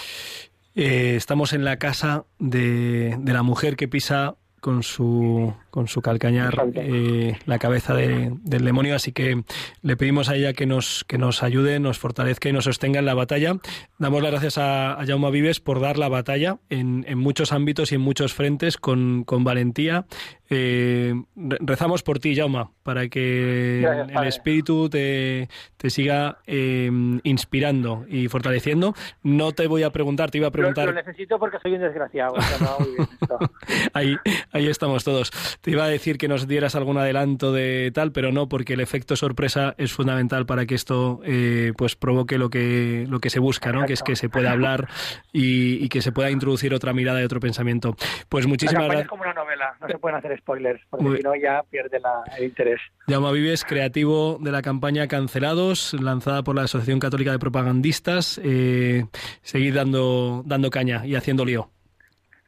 Speaker 2: Eh, estamos en la casa de, de la mujer que pisa con su, con su calcañar eh, la cabeza de- del demonio, así que le pedimos a ella que nos, que nos ayude, nos fortalezca y nos sostenga en la batalla. Damos las gracias a, a Jaume Vives por dar la batalla en, en muchos ámbitos y en muchos frentes con, con valentía. Eh, re- rezamos por ti, Jaume, para que
Speaker 5: Gracias,
Speaker 2: el espíritu te, te siga eh, inspirando y fortaleciendo. No te voy a preguntar, te iba a preguntar.
Speaker 5: Lo, lo necesito porque soy un desgraciado. o sea, no, muy bien esto.
Speaker 2: Ahí, ahí estamos todos. Te iba a decir que nos dieras algún adelanto de tal, pero no, porque el efecto sorpresa es fundamental para que esto eh, pues provoque lo que, lo que se busca, ¿no? Que es que se pueda hablar y, y que se pueda introducir otra mirada y otro pensamiento. Pues muchísimas
Speaker 5: campaña es
Speaker 2: gracias.
Speaker 5: como una novela, no se pueden hacer spoilers, porque
Speaker 2: Muy-
Speaker 5: si no ya pierde la- el interés.
Speaker 2: Jaume Vives, creativo de la campaña Cancelados, lanzada por la Asociación Católica de Propagandistas. Eh, seguid dando, dando caña y haciendo lío.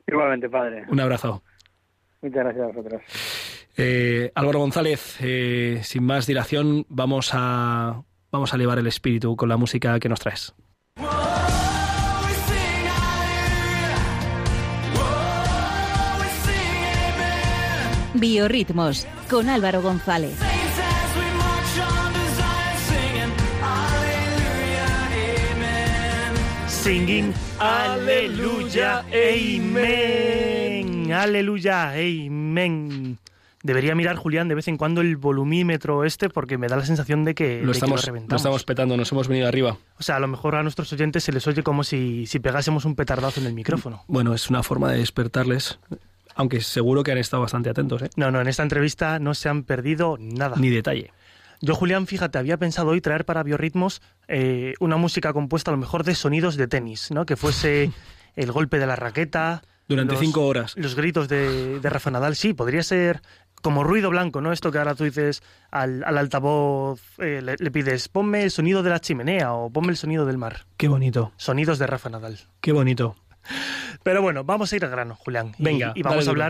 Speaker 5: Igualmente, padre.
Speaker 2: Un abrazo.
Speaker 5: Muchas gracias a vosotros.
Speaker 2: Eh, Álvaro González, eh, sin más dilación, vamos a, vamos a elevar el espíritu con la música que nos traes.
Speaker 6: Biorritmos con Álvaro González.
Speaker 4: Singing Aleluya, Amen. Aleluya, Amen. Debería mirar, Julián, de vez en cuando el volumímetro este porque me da la sensación de que de
Speaker 2: Lo
Speaker 4: que
Speaker 2: estamos, lo
Speaker 4: reventamos.
Speaker 2: estamos petando, nos hemos venido arriba.
Speaker 4: O sea, a lo mejor a nuestros oyentes se les oye como si, si pegásemos un petardazo en el micrófono.
Speaker 2: Bueno, es una forma de despertarles, aunque seguro que han estado bastante atentos, ¿eh?
Speaker 4: No, no, en esta entrevista no se han perdido nada.
Speaker 2: Ni detalle.
Speaker 4: Yo, Julián, fíjate, había pensado hoy traer para Biorritmos eh, una música compuesta a lo mejor de sonidos de tenis, ¿no? Que fuese el golpe de la raqueta.
Speaker 2: Durante
Speaker 4: los-
Speaker 2: cinco horas.
Speaker 4: Los gritos de, de Rafa Nadal, sí, podría ser como ruido blanco, ¿no? Esto que ahora tú dices al, al altavoz, eh, le, le pides, ponme el sonido de la chimenea o ponme el sonido del mar.
Speaker 2: Qué bonito,
Speaker 4: Sonidos de Rafa Nadal.
Speaker 2: qué bonito.
Speaker 4: Pero bueno, vamos a ir al grano, Julián.
Speaker 2: Venga,
Speaker 4: y, vamos a
Speaker 2: duro.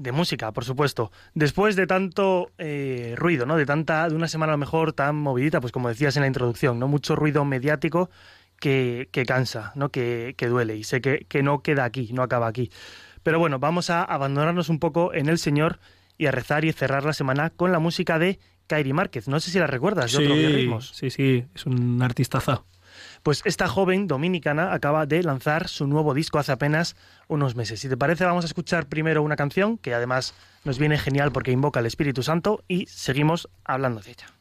Speaker 4: De música, por supuesto. Después de tanto eh, ruido, ¿no? De tanta, de una semana a lo mejor tan movidita, pues como decías en la introducción, ¿no? Mucho ruido mediático que, que cansa, ¿no? Que, que duele. Y sé que, que no queda aquí, no acaba aquí. Pero bueno, vamos a abandonarnos un poco en el Señor y a rezar y cerrar la semana con la música de Kairi Márquez. No sé si la recuerdas, de otro Biorritmos.
Speaker 2: sí, sí, es un artistaza.
Speaker 4: Pues esta joven dominicana acaba de lanzar su nuevo disco hace apenas unos meses. Si te parece, vamos a escuchar primero una canción que además nos viene genial porque invoca al Espíritu Santo y seguimos hablando de ella.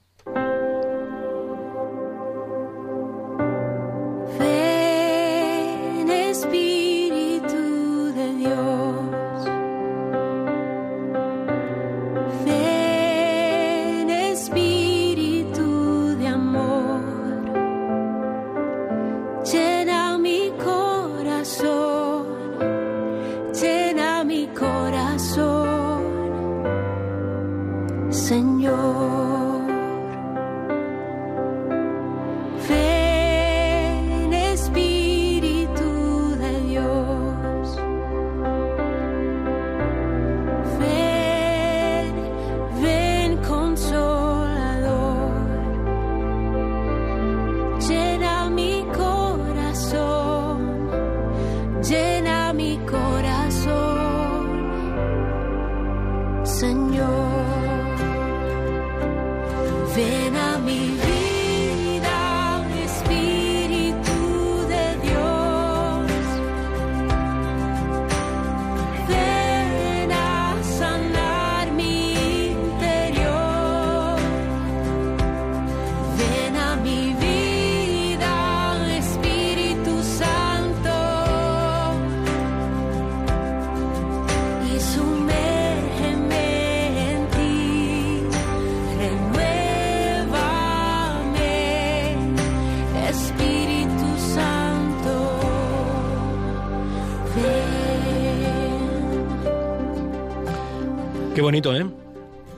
Speaker 2: Qué bonito, ¿eh?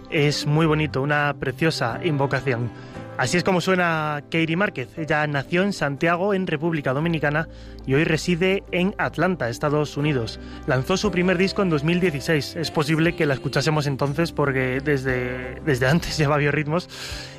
Speaker 4: Es muy bonito, una preciosa invocación. Así es como suena Katie Márquez. Ella nació en Santiago, en República Dominicana, y hoy reside en Atlanta, Estados Unidos. Lanzó su primer disco en 2016. Es posible que la escuchásemos entonces porque desde, desde antes lleva biorritmos.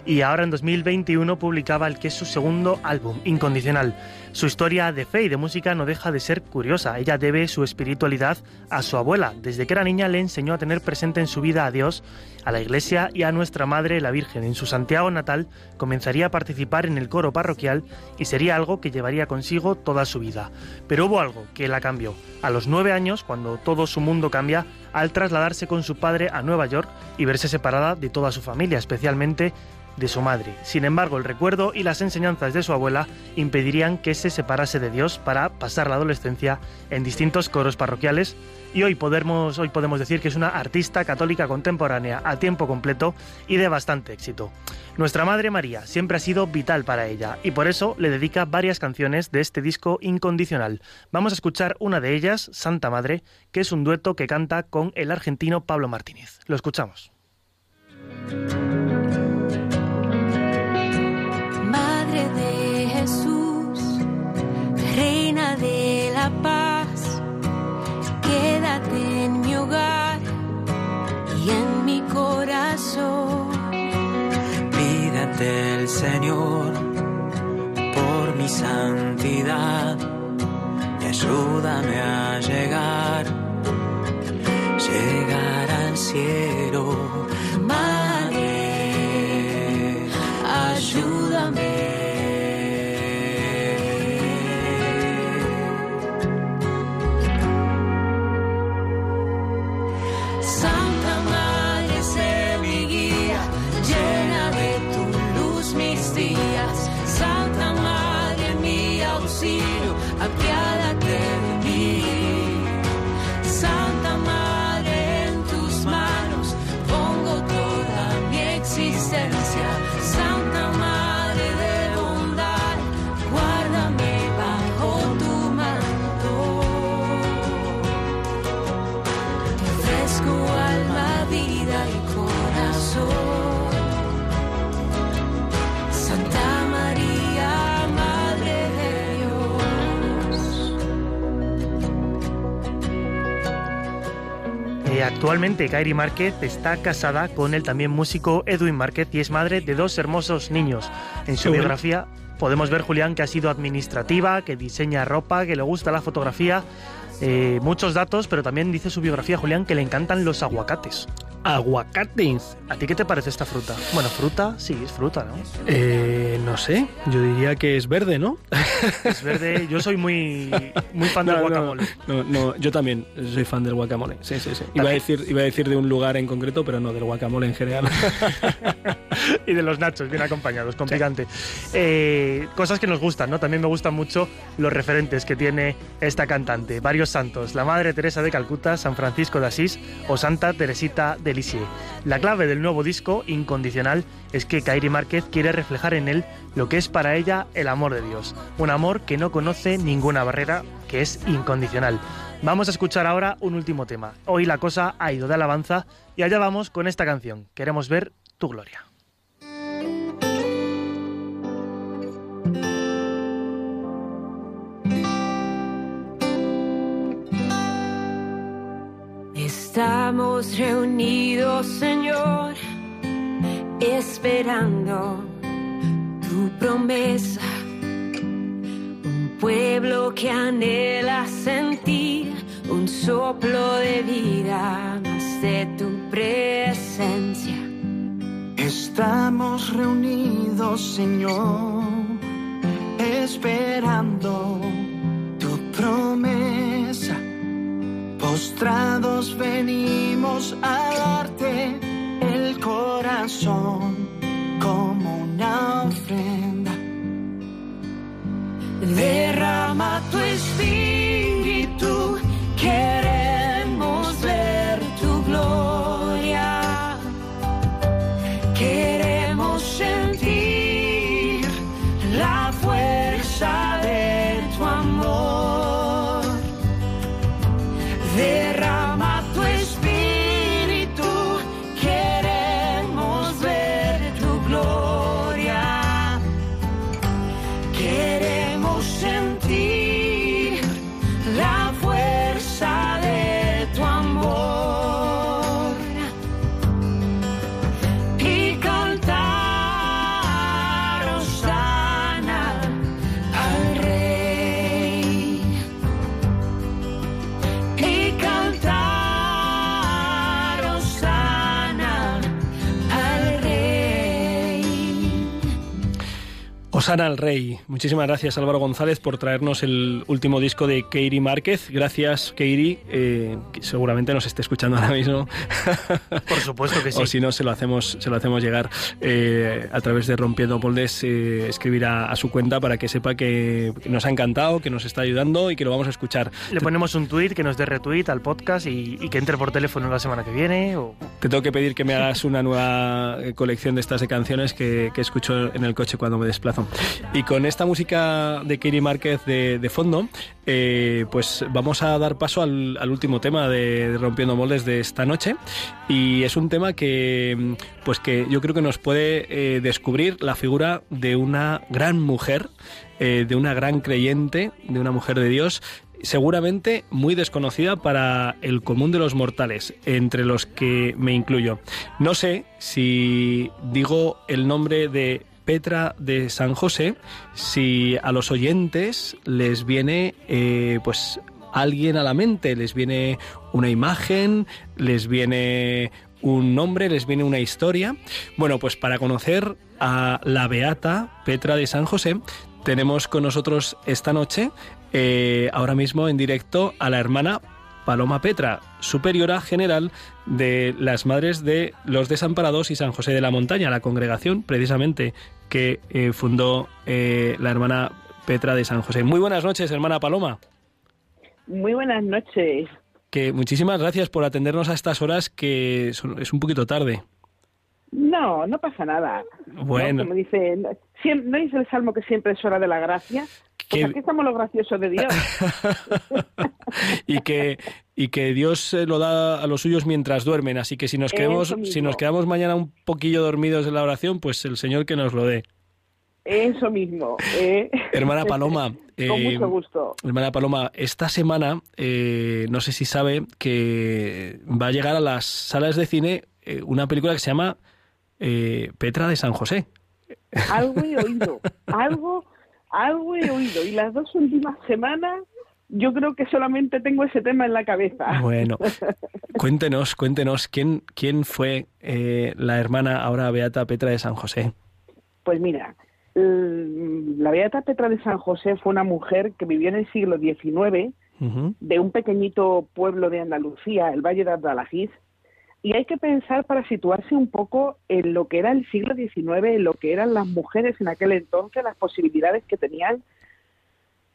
Speaker 4: Y ahora en 2021 publicaba el que es su segundo álbum, Incondicional. Su historia de fe y de música no deja de ser curiosa. Ella debe su espiritualidad a su abuela. Desde que era niña le enseñó a tener presente en su vida a Dios, a la Iglesia y a nuestra Madre la Virgen. En su Santiago natal comenzaría a participar en el coro parroquial y sería algo que llevaría consigo toda su vida. Pero hubo algo que la cambió. A los nueve años, cuando todo su mundo cambia, al trasladarse con su padre a Nueva York y verse separada de toda su familia, especialmente de su madre. Sin embargo, el recuerdo y las enseñanzas de su abuela impedirían que se separase de Dios para pasar la adolescencia en distintos coros parroquiales y hoy podemos, hoy podemos decir que es una artista católica contemporánea a tiempo completo y de bastante éxito. Nuestra Madre María siempre ha sido vital para ella y por eso le dedica varias canciones de este disco incondicional. Vamos a escuchar una de ellas, Santa Madre, que es un dueto que canta con el argentino Pablo Martínez. Lo escuchamos.
Speaker 7: Madre de Jesús, Reina de la paz, quédate en mi hogar y en mi corazón.
Speaker 8: Pídate el Señor por mi santidad ayúdame a llegar, llegar al cielo.
Speaker 7: Auxilio, apiádate
Speaker 4: actualmente Kairi Márquez está casada con el también músico Edwin Márquez y es madre de dos hermosos niños. En su biografía podemos ver, Julián, que ha sido administrativa, que diseña ropa, que le gusta la fotografía. eh, muchos datos, pero también dice su biografía, Julián, que le encantan los aguacates.
Speaker 2: Aguacates.
Speaker 4: ¿A ti qué te parece esta fruta? Bueno, fruta, sí, es fruta, ¿no?
Speaker 2: Eh, no sé, yo diría que es verde, ¿no?
Speaker 4: Es verde. Yo soy muy, muy fan del
Speaker 2: No,
Speaker 4: guacamole.
Speaker 2: No, no, yo también soy fan del guacamole. Sí, sí, sí. Iba a decir, iba a decir de un lugar en concreto, pero no del guacamole en general.
Speaker 4: y de los nachos, bien acompañados, con picante. Eh, cosas que nos gustan, ¿no? También me gustan mucho los referentes que tiene esta cantante. Varios santos, la Madre Teresa de Calcuta, San Francisco de Asís o Santa Teresita de La clave del nuevo disco, Incondicional, es que Kairi Márquez quiere reflejar en él lo que es para ella el amor de Dios. Un amor que no conoce ninguna barrera, que es incondicional. Vamos a escuchar ahora un último tema. Hoy la cosa ha ido de alabanza y allá vamos con esta canción. Queremos ver tu gloria.
Speaker 7: Estamos reunidos, Señor, esperando tu promesa. Un pueblo que anhela sentir un soplo de vida más de tu presencia.
Speaker 9: Estamos reunidos, Señor, esperando tu promesa. Postrados venimos a darte el corazón como una ofrenda. Derrama tu
Speaker 2: Osana al Rey. Muchísimas gracias Álvaro González por traernos el último disco de Keiri Márquez. Gracias Keiri, eh, que seguramente nos esté escuchando ahora mismo.
Speaker 4: Por supuesto que sí.
Speaker 2: o si no, se lo hacemos, se lo hacemos llegar eh, a través de Rompiendo Moldes, eh, escribir a, a su cuenta para que sepa que nos ha encantado, que nos está ayudando y que lo vamos a escuchar.
Speaker 4: Le ponemos un tweet que nos dé retweet al podcast y, y que entre por teléfono la semana que viene. O...
Speaker 2: Te tengo que pedir que me hagas una nueva eh, colección de estas de canciones que, que escucho en el coche cuando me desplazo. Y con esta música de Kiri Márquez de, fondo, eh, pues vamos a dar paso al, último tema de, Rompiendo Moldes de esta noche. Y es un tema que, pues que yo creo que nos puede eh, descubrir la figura de una gran mujer, eh, de una gran creyente, de una mujer de Dios, seguramente muy desconocida para el común de los mortales, entre los que me incluyo. No sé si digo el nombre de Petra de San José, si a los oyentes les viene eh, pues alguien a la mente, les viene una imagen, les viene un nombre, les viene una historia. Bueno, pues para conocer a la beata Petra de San José, tenemos con nosotros esta noche, eh, ahora mismo en directo, a la hermana Paloma Petra, superiora general de las Madres de los Desamparados y San José de la Montaña, la congregación precisamente que eh, fundó eh, la hermana Petra de San José. Muy buenas noches, hermana Paloma.
Speaker 10: Muy buenas noches.
Speaker 2: Que muchísimas gracias por atendernos a estas horas que es un poquito tarde.
Speaker 10: No, no pasa nada.
Speaker 2: Bueno.
Speaker 10: ¿No? Como dice, no, siem- ¿no dice el Salmo que siempre es hora de la gracia? Pues aquí estamos los graciosos de Dios.
Speaker 2: y que y que Dios lo da a los suyos mientras duermen, así que si nos quedamos si nos quedamos mañana un poquillo dormidos en la oración, pues el Señor que nos lo dé.
Speaker 10: Eso mismo. ¿eh?
Speaker 2: Hermana Paloma,
Speaker 10: Con
Speaker 2: eh,
Speaker 10: mucho gusto.
Speaker 2: Hermana Paloma, esta semana eh, no sé si sabe que va a llegar a las salas de cine eh, una película que se llama eh, Petra de San José.
Speaker 10: Algo he oído. Algo, algo he oído. Y las dos últimas semanas yo creo que solamente tengo ese tema en la cabeza.
Speaker 2: Bueno, cuéntenos, cuéntenos quién quién fue eh, la hermana ahora beata Petra de San José.
Speaker 10: Pues mira, la Beata Petra de San José fue una mujer que vivió en el siglo XIX de un pequeñito pueblo de Andalucía, el Valle de Abdalajiz, y hay que pensar para situarse un poco en lo que era el siglo XIX, en lo que eran las mujeres en aquel entonces, las posibilidades que tenían,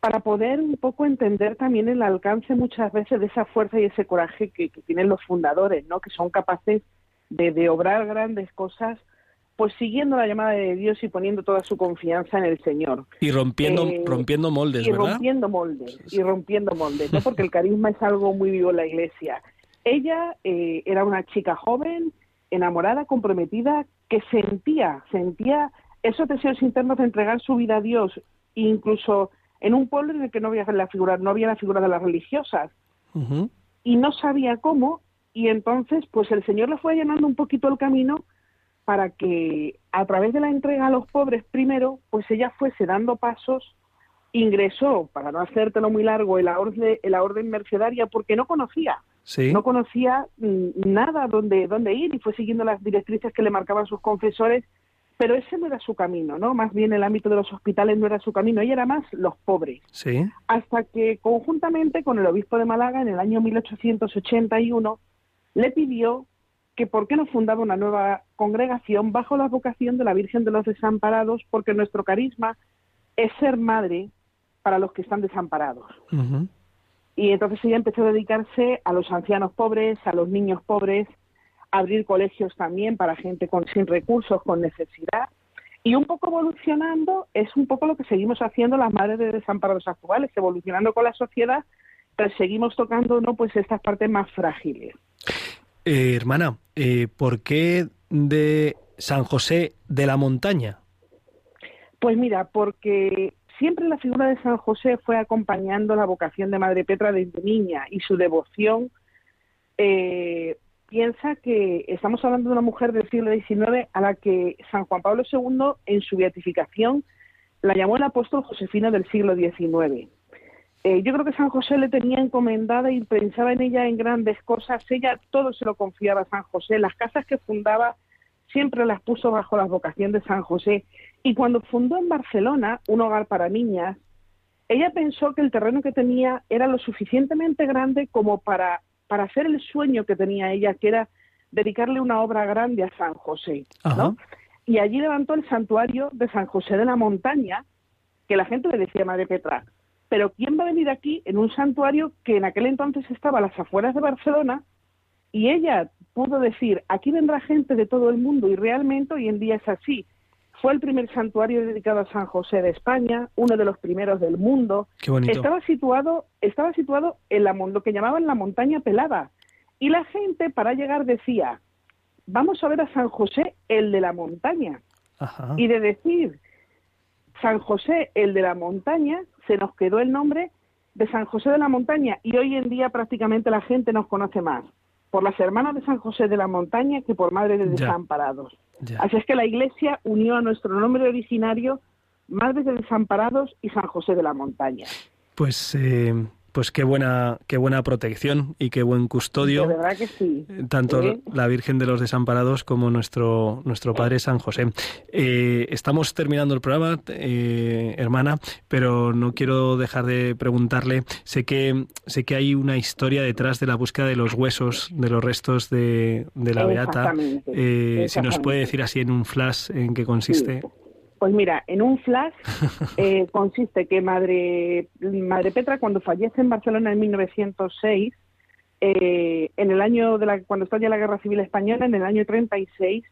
Speaker 10: para poder un poco entender también el alcance muchas veces de esa fuerza y ese coraje que, que tienen los fundadores, ¿no? que son capaces de, de obrar grandes cosas, pues siguiendo la llamada de Dios y poniendo toda su confianza en el Señor.
Speaker 2: Y rompiendo
Speaker 10: Eh,
Speaker 2: rompiendo moldes,
Speaker 10: y
Speaker 2: ¿verdad?
Speaker 10: rompiendo moldes, y rompiendo moldes, ¿no? porque el carisma es algo muy vivo en la iglesia. Ella eh, era una chica joven, enamorada, comprometida, que sentía, sentía esos deseos internos de entregar su vida a Dios, incluso en un pueblo en el que no había la figura, no había la figura de las religiosas, y no sabía cómo, y entonces pues el Señor le fue llenando un poquito el camino para que a través de la entrega a los pobres primero, pues ella fuese dando pasos, ingresó, para no hacértelo muy largo, en la orden, en la orden mercedaria porque no conocía,
Speaker 2: Sí.
Speaker 10: no conocía mm, nada donde, dónde ir y fue siguiendo las directrices que le marcaban sus confesores, pero ese no era su camino, ¿no? Más bien el ámbito de los hospitales no era su camino, ella era más los pobres
Speaker 2: Sí.
Speaker 10: hasta que conjuntamente con el obispo de Málaga en el año 1881 le pidió que por qué no fundaba una nueva congregación bajo la vocación de la Virgen de los Desamparados, porque nuestro carisma es ser madre para los que están desamparados. Y entonces ella empezó a dedicarse a los ancianos pobres, a los niños pobres, a abrir colegios también para gente con sin recursos, con necesidad. Y un poco evolucionando es un poco lo que seguimos haciendo las madres de desamparados actuales, evolucionando con la sociedad, pero seguimos tocando no pues estas partes más frágiles.
Speaker 2: Eh, hermana, eh, ¿por qué de San José de la Montaña?
Speaker 10: Pues mira, porque siempre la figura de San José fue acompañando la vocación de Madre Petra desde niña y su devoción. eh, piensa que estamos hablando de una mujer del siglo XIX a la que San Juan Pablo II en su beatificación la llamó el apóstol Josefina del siglo XIX. Eh, yo creo que San José le tenía encomendada y pensaba en ella en grandes cosas. Ella todo se lo confiaba a San José. Las casas que fundaba siempre las puso bajo la vocación de San José. Y cuando fundó en Barcelona un hogar para niñas, ella pensó que el terreno que tenía era lo suficientemente grande como para, para hacer el sueño que tenía ella, que era dedicarle una obra grande a San José.
Speaker 4: Ajá.
Speaker 10: Y allí levantó el santuario de San José de la Montaña, que la gente le decía Madre Petra. Pero ¿quién va a venir aquí en un santuario que en aquel entonces estaba a las afueras de Barcelona? Y ella pudo decir, aquí vendrá gente de todo el mundo y realmente hoy en día es así. Fue el primer santuario dedicado a San José de España, uno de los primeros del mundo.
Speaker 2: Qué bonito.
Speaker 10: Estaba situado, estaba situado en la, lo que llamaban la montaña pelada. Y la gente para llegar decía, vamos a ver a San José, el de la montaña.
Speaker 4: Ajá.
Speaker 10: Y de decir San José, el de la montaña, se nos quedó el nombre de San José de la Montaña y hoy en día prácticamente la gente nos conoce más por las hermanas de San José de la Montaña que por Madre de
Speaker 4: Ya.
Speaker 10: Desamparados.
Speaker 4: Ya.
Speaker 10: Así es que la Iglesia unió a nuestro nombre originario Madres de Desamparados y San José de la Montaña.
Speaker 2: Pues, eh, pues qué buena, qué buena protección y qué buen custodio.
Speaker 10: De verdad que sí.
Speaker 2: Tanto
Speaker 10: Sí.
Speaker 2: la Virgen de los Desamparados como nuestro, nuestro Padre San José. Eh, estamos terminando el programa, eh, hermana, pero no quiero dejar de preguntarle. Sé que, sé que hay una historia detrás de la búsqueda de los huesos, de los restos de, de la Beata.
Speaker 10: Exactamente,
Speaker 2: Eh, si nos puede decir así en un flash en qué consiste.
Speaker 10: Pues mira, en un flash eh, consiste que Madre, Madre Petra, cuando fallece en Barcelona en 1906, eh, en el año de la, cuando estalla la Guerra Civil Española, en el año 36,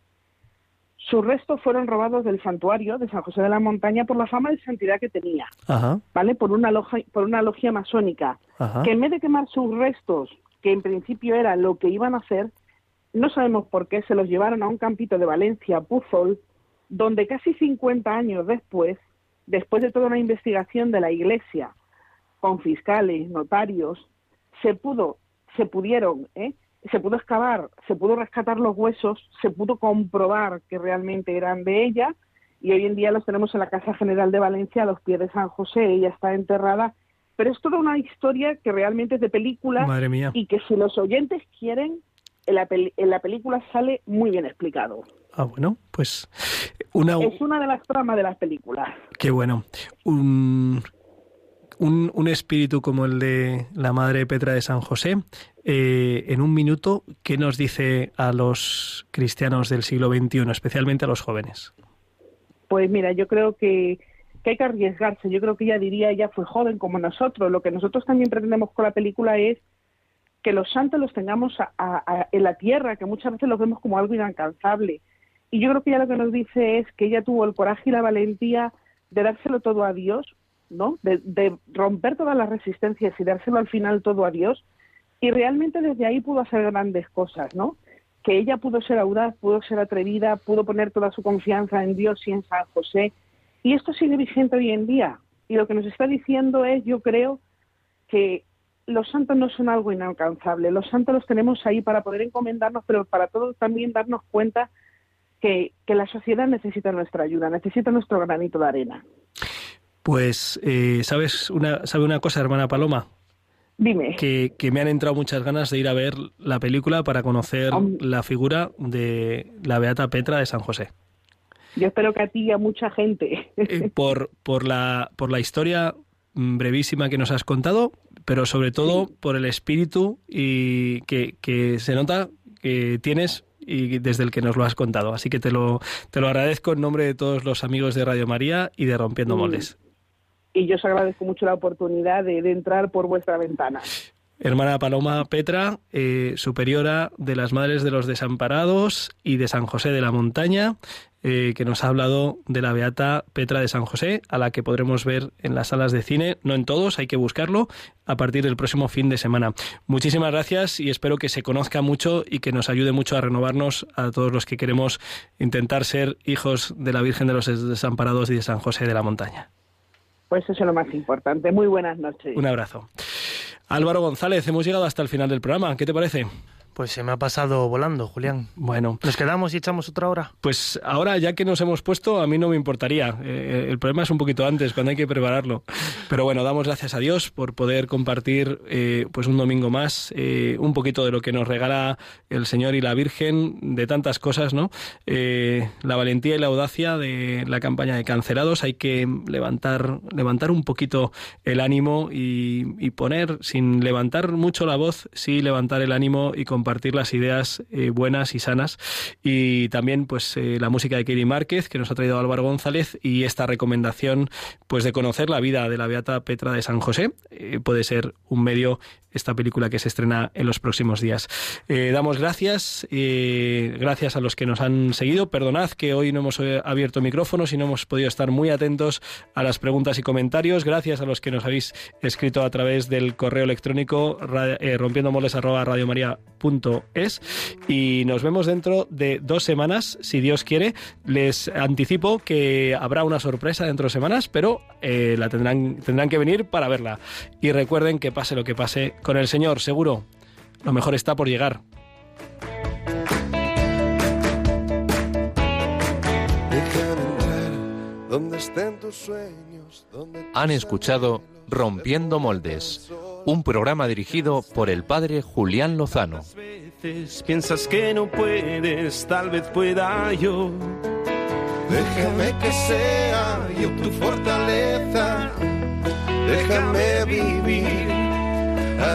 Speaker 10: sus restos fueron robados del santuario de San José de la Montaña por la fama de santidad que tenía,
Speaker 2: Ajá,
Speaker 10: ¿vale? Por una logia, por una logia masónica
Speaker 2: ajá.
Speaker 10: que en vez de quemar sus restos, que en principio era lo que iban a hacer, no sabemos por qué se los llevaron a un campito de Valencia, Puzol, donde casi 50 años después, después de toda una investigación de la Iglesia, con fiscales, notarios, se pudo, se pudieron, ¿eh? se pudo excavar, se pudo rescatar los huesos, se pudo comprobar que realmente eran de ella y hoy en día los tenemos en la Casa General de Valencia a los pies de San José, ella está enterrada, pero es toda una historia que realmente es de película
Speaker 2: Madre mía.
Speaker 10: y que si los oyentes quieren, en la, peli- en la película sale muy bien explicado.
Speaker 2: Ah, bueno, pues una,
Speaker 10: Es una de las tramas de las películas.
Speaker 2: Qué bueno. Un, un, un espíritu como el de la Madre Petra de San José, eh, en un minuto, ¿qué nos dice a los cristianos del siglo XXI, especialmente a los jóvenes?
Speaker 10: Pues mira, yo creo que, que hay que arriesgarse. Yo creo que ella diría, ella fue joven como nosotros. Lo que nosotros también pretendemos con la película es que los santos los tengamos a- a- a- en la tierra, que muchas veces los vemos como algo inalcanzable. Y yo creo que ella lo que nos dice es que ella tuvo el coraje y la valentía de dárselo todo a Dios, ¿no? De, de romper todas las resistencias y dárselo al final todo a Dios. Y realmente desde ahí pudo hacer grandes cosas, ¿no? Que ella pudo ser audaz, pudo ser atrevida, pudo poner toda su confianza en Dios y en San José. Y esto sigue vigente hoy en día. Y lo que nos está diciendo es, yo creo, que los santos no son algo inalcanzable. Los santos los tenemos ahí para poder encomendarnos, pero para todos también darnos cuenta que, que la sociedad necesita nuestra ayuda, necesita nuestro granito de arena.
Speaker 2: Pues, eh, ¿sabes una, ¿sabe una cosa, hermana Paloma?
Speaker 10: Dime.
Speaker 2: Que, que me han entrado muchas ganas de ir a ver la película para conocer la figura de la Beata Petra de San José.
Speaker 10: Yo espero que a ti y a mucha gente.
Speaker 2: Eh, por, por, la, por la historia mm, brevísima que nos has contado, pero sobre todo por el espíritu y que, que se nota que tienes y desde el que nos lo has contado. Así que te lo, te lo agradezco en nombre de todos los amigos de Radio María y de Rompiendo
Speaker 10: Mm.
Speaker 2: Moldes.
Speaker 10: y yo os agradezco mucho la oportunidad de, de entrar por vuestra ventana.
Speaker 2: Hermana Paloma Petra, eh, superiora de las Madres de los Desamparados y de San José de la Montaña, eh, que nos ha hablado de la Beata Petra de San José, a la que podremos ver en las salas de cine, no en todos, hay que buscarlo, a partir del próximo fin de semana. Muchísimas gracias y espero que se conozca mucho y que nos ayude mucho a renovarnos a todos los que queremos intentar ser hijos de la Virgen de los Desamparados y de San José de la Montaña.
Speaker 10: Pues eso es lo más importante. Muy buenas noches.
Speaker 2: Un abrazo. Álvaro González, hemos llegado hasta el final del programa. ¿Qué te parece?
Speaker 4: Pues se me ha pasado volando, Julián.
Speaker 2: Bueno.
Speaker 4: ¿Nos quedamos y echamos otra hora?
Speaker 2: Pues ahora, ya que nos hemos puesto, a mí no me importaría. Eh, el problema es un poquito antes, cuando hay que prepararlo. Pero bueno, damos gracias a Dios por poder compartir eh, pues un domingo más, eh, un poquito de lo que nos regala el Señor y la Virgen, de tantas cosas, ¿no? la valentía y la audacia de la campaña de cancelados. Hay que levantar, levantar un poquito el ánimo y, y poner, sin levantar mucho la voz, sí levantar el ánimo y compartir compartir las ideas eh, buenas y sanas. Y también, pues, eh, la música de Kiri Márquez, que nos ha traído Álvaro González, y esta recomendación, pues, de conocer la vida de la Beata Petra de San José. Eh, puede ser un medio esta película que se estrena en los próximos días. Eh, damos gracias, eh, gracias a los que nos han seguido. Perdonad que hoy no hemos eh, abierto micrófonos y no hemos podido estar muy atentos a las preguntas y comentarios. Gracias a los que nos habéis escrito a través del correo electrónico eh, rompiendomoles.es y nos vemos dentro de dos semanas, si Dios quiere. Les anticipo que habrá una sorpresa dentro de semanas, pero la tendrán, tendrán que venir para verla. Y recuerden que pase lo que pase, con el Señor, seguro. Lo mejor está por llegar.
Speaker 11: Han escuchado Rompiendo Moldes, un programa dirigido por el padre Julián Lozano.
Speaker 1: Piensas que no puedes, tal vez pueda yo.
Speaker 3: Déjame que sea yo tu fortaleza. Déjame vivir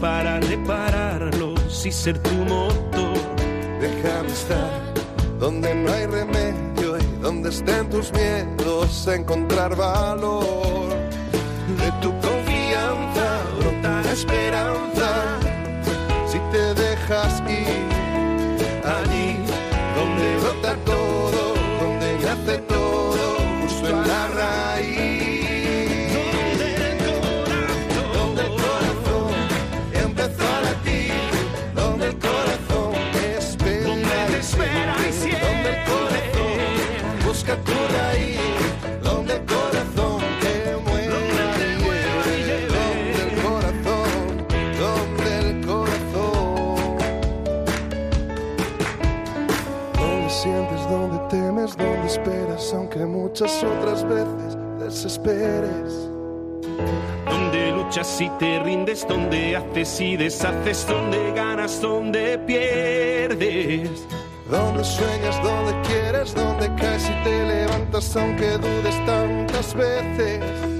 Speaker 1: para repararlos y ser tu motor.
Speaker 3: Déjame estar donde no hay remedio y donde estén tus miedos, encontrar valor. De tu confianza brota esperanza. Si te dejas ir muchas otras veces desesperes.
Speaker 1: Donde luchas y te rindes, donde haces y deshaces, donde ganas, donde pierdes.
Speaker 3: Donde sueñas, donde quieres, donde caes y te levantas aunque dudes tantas veces.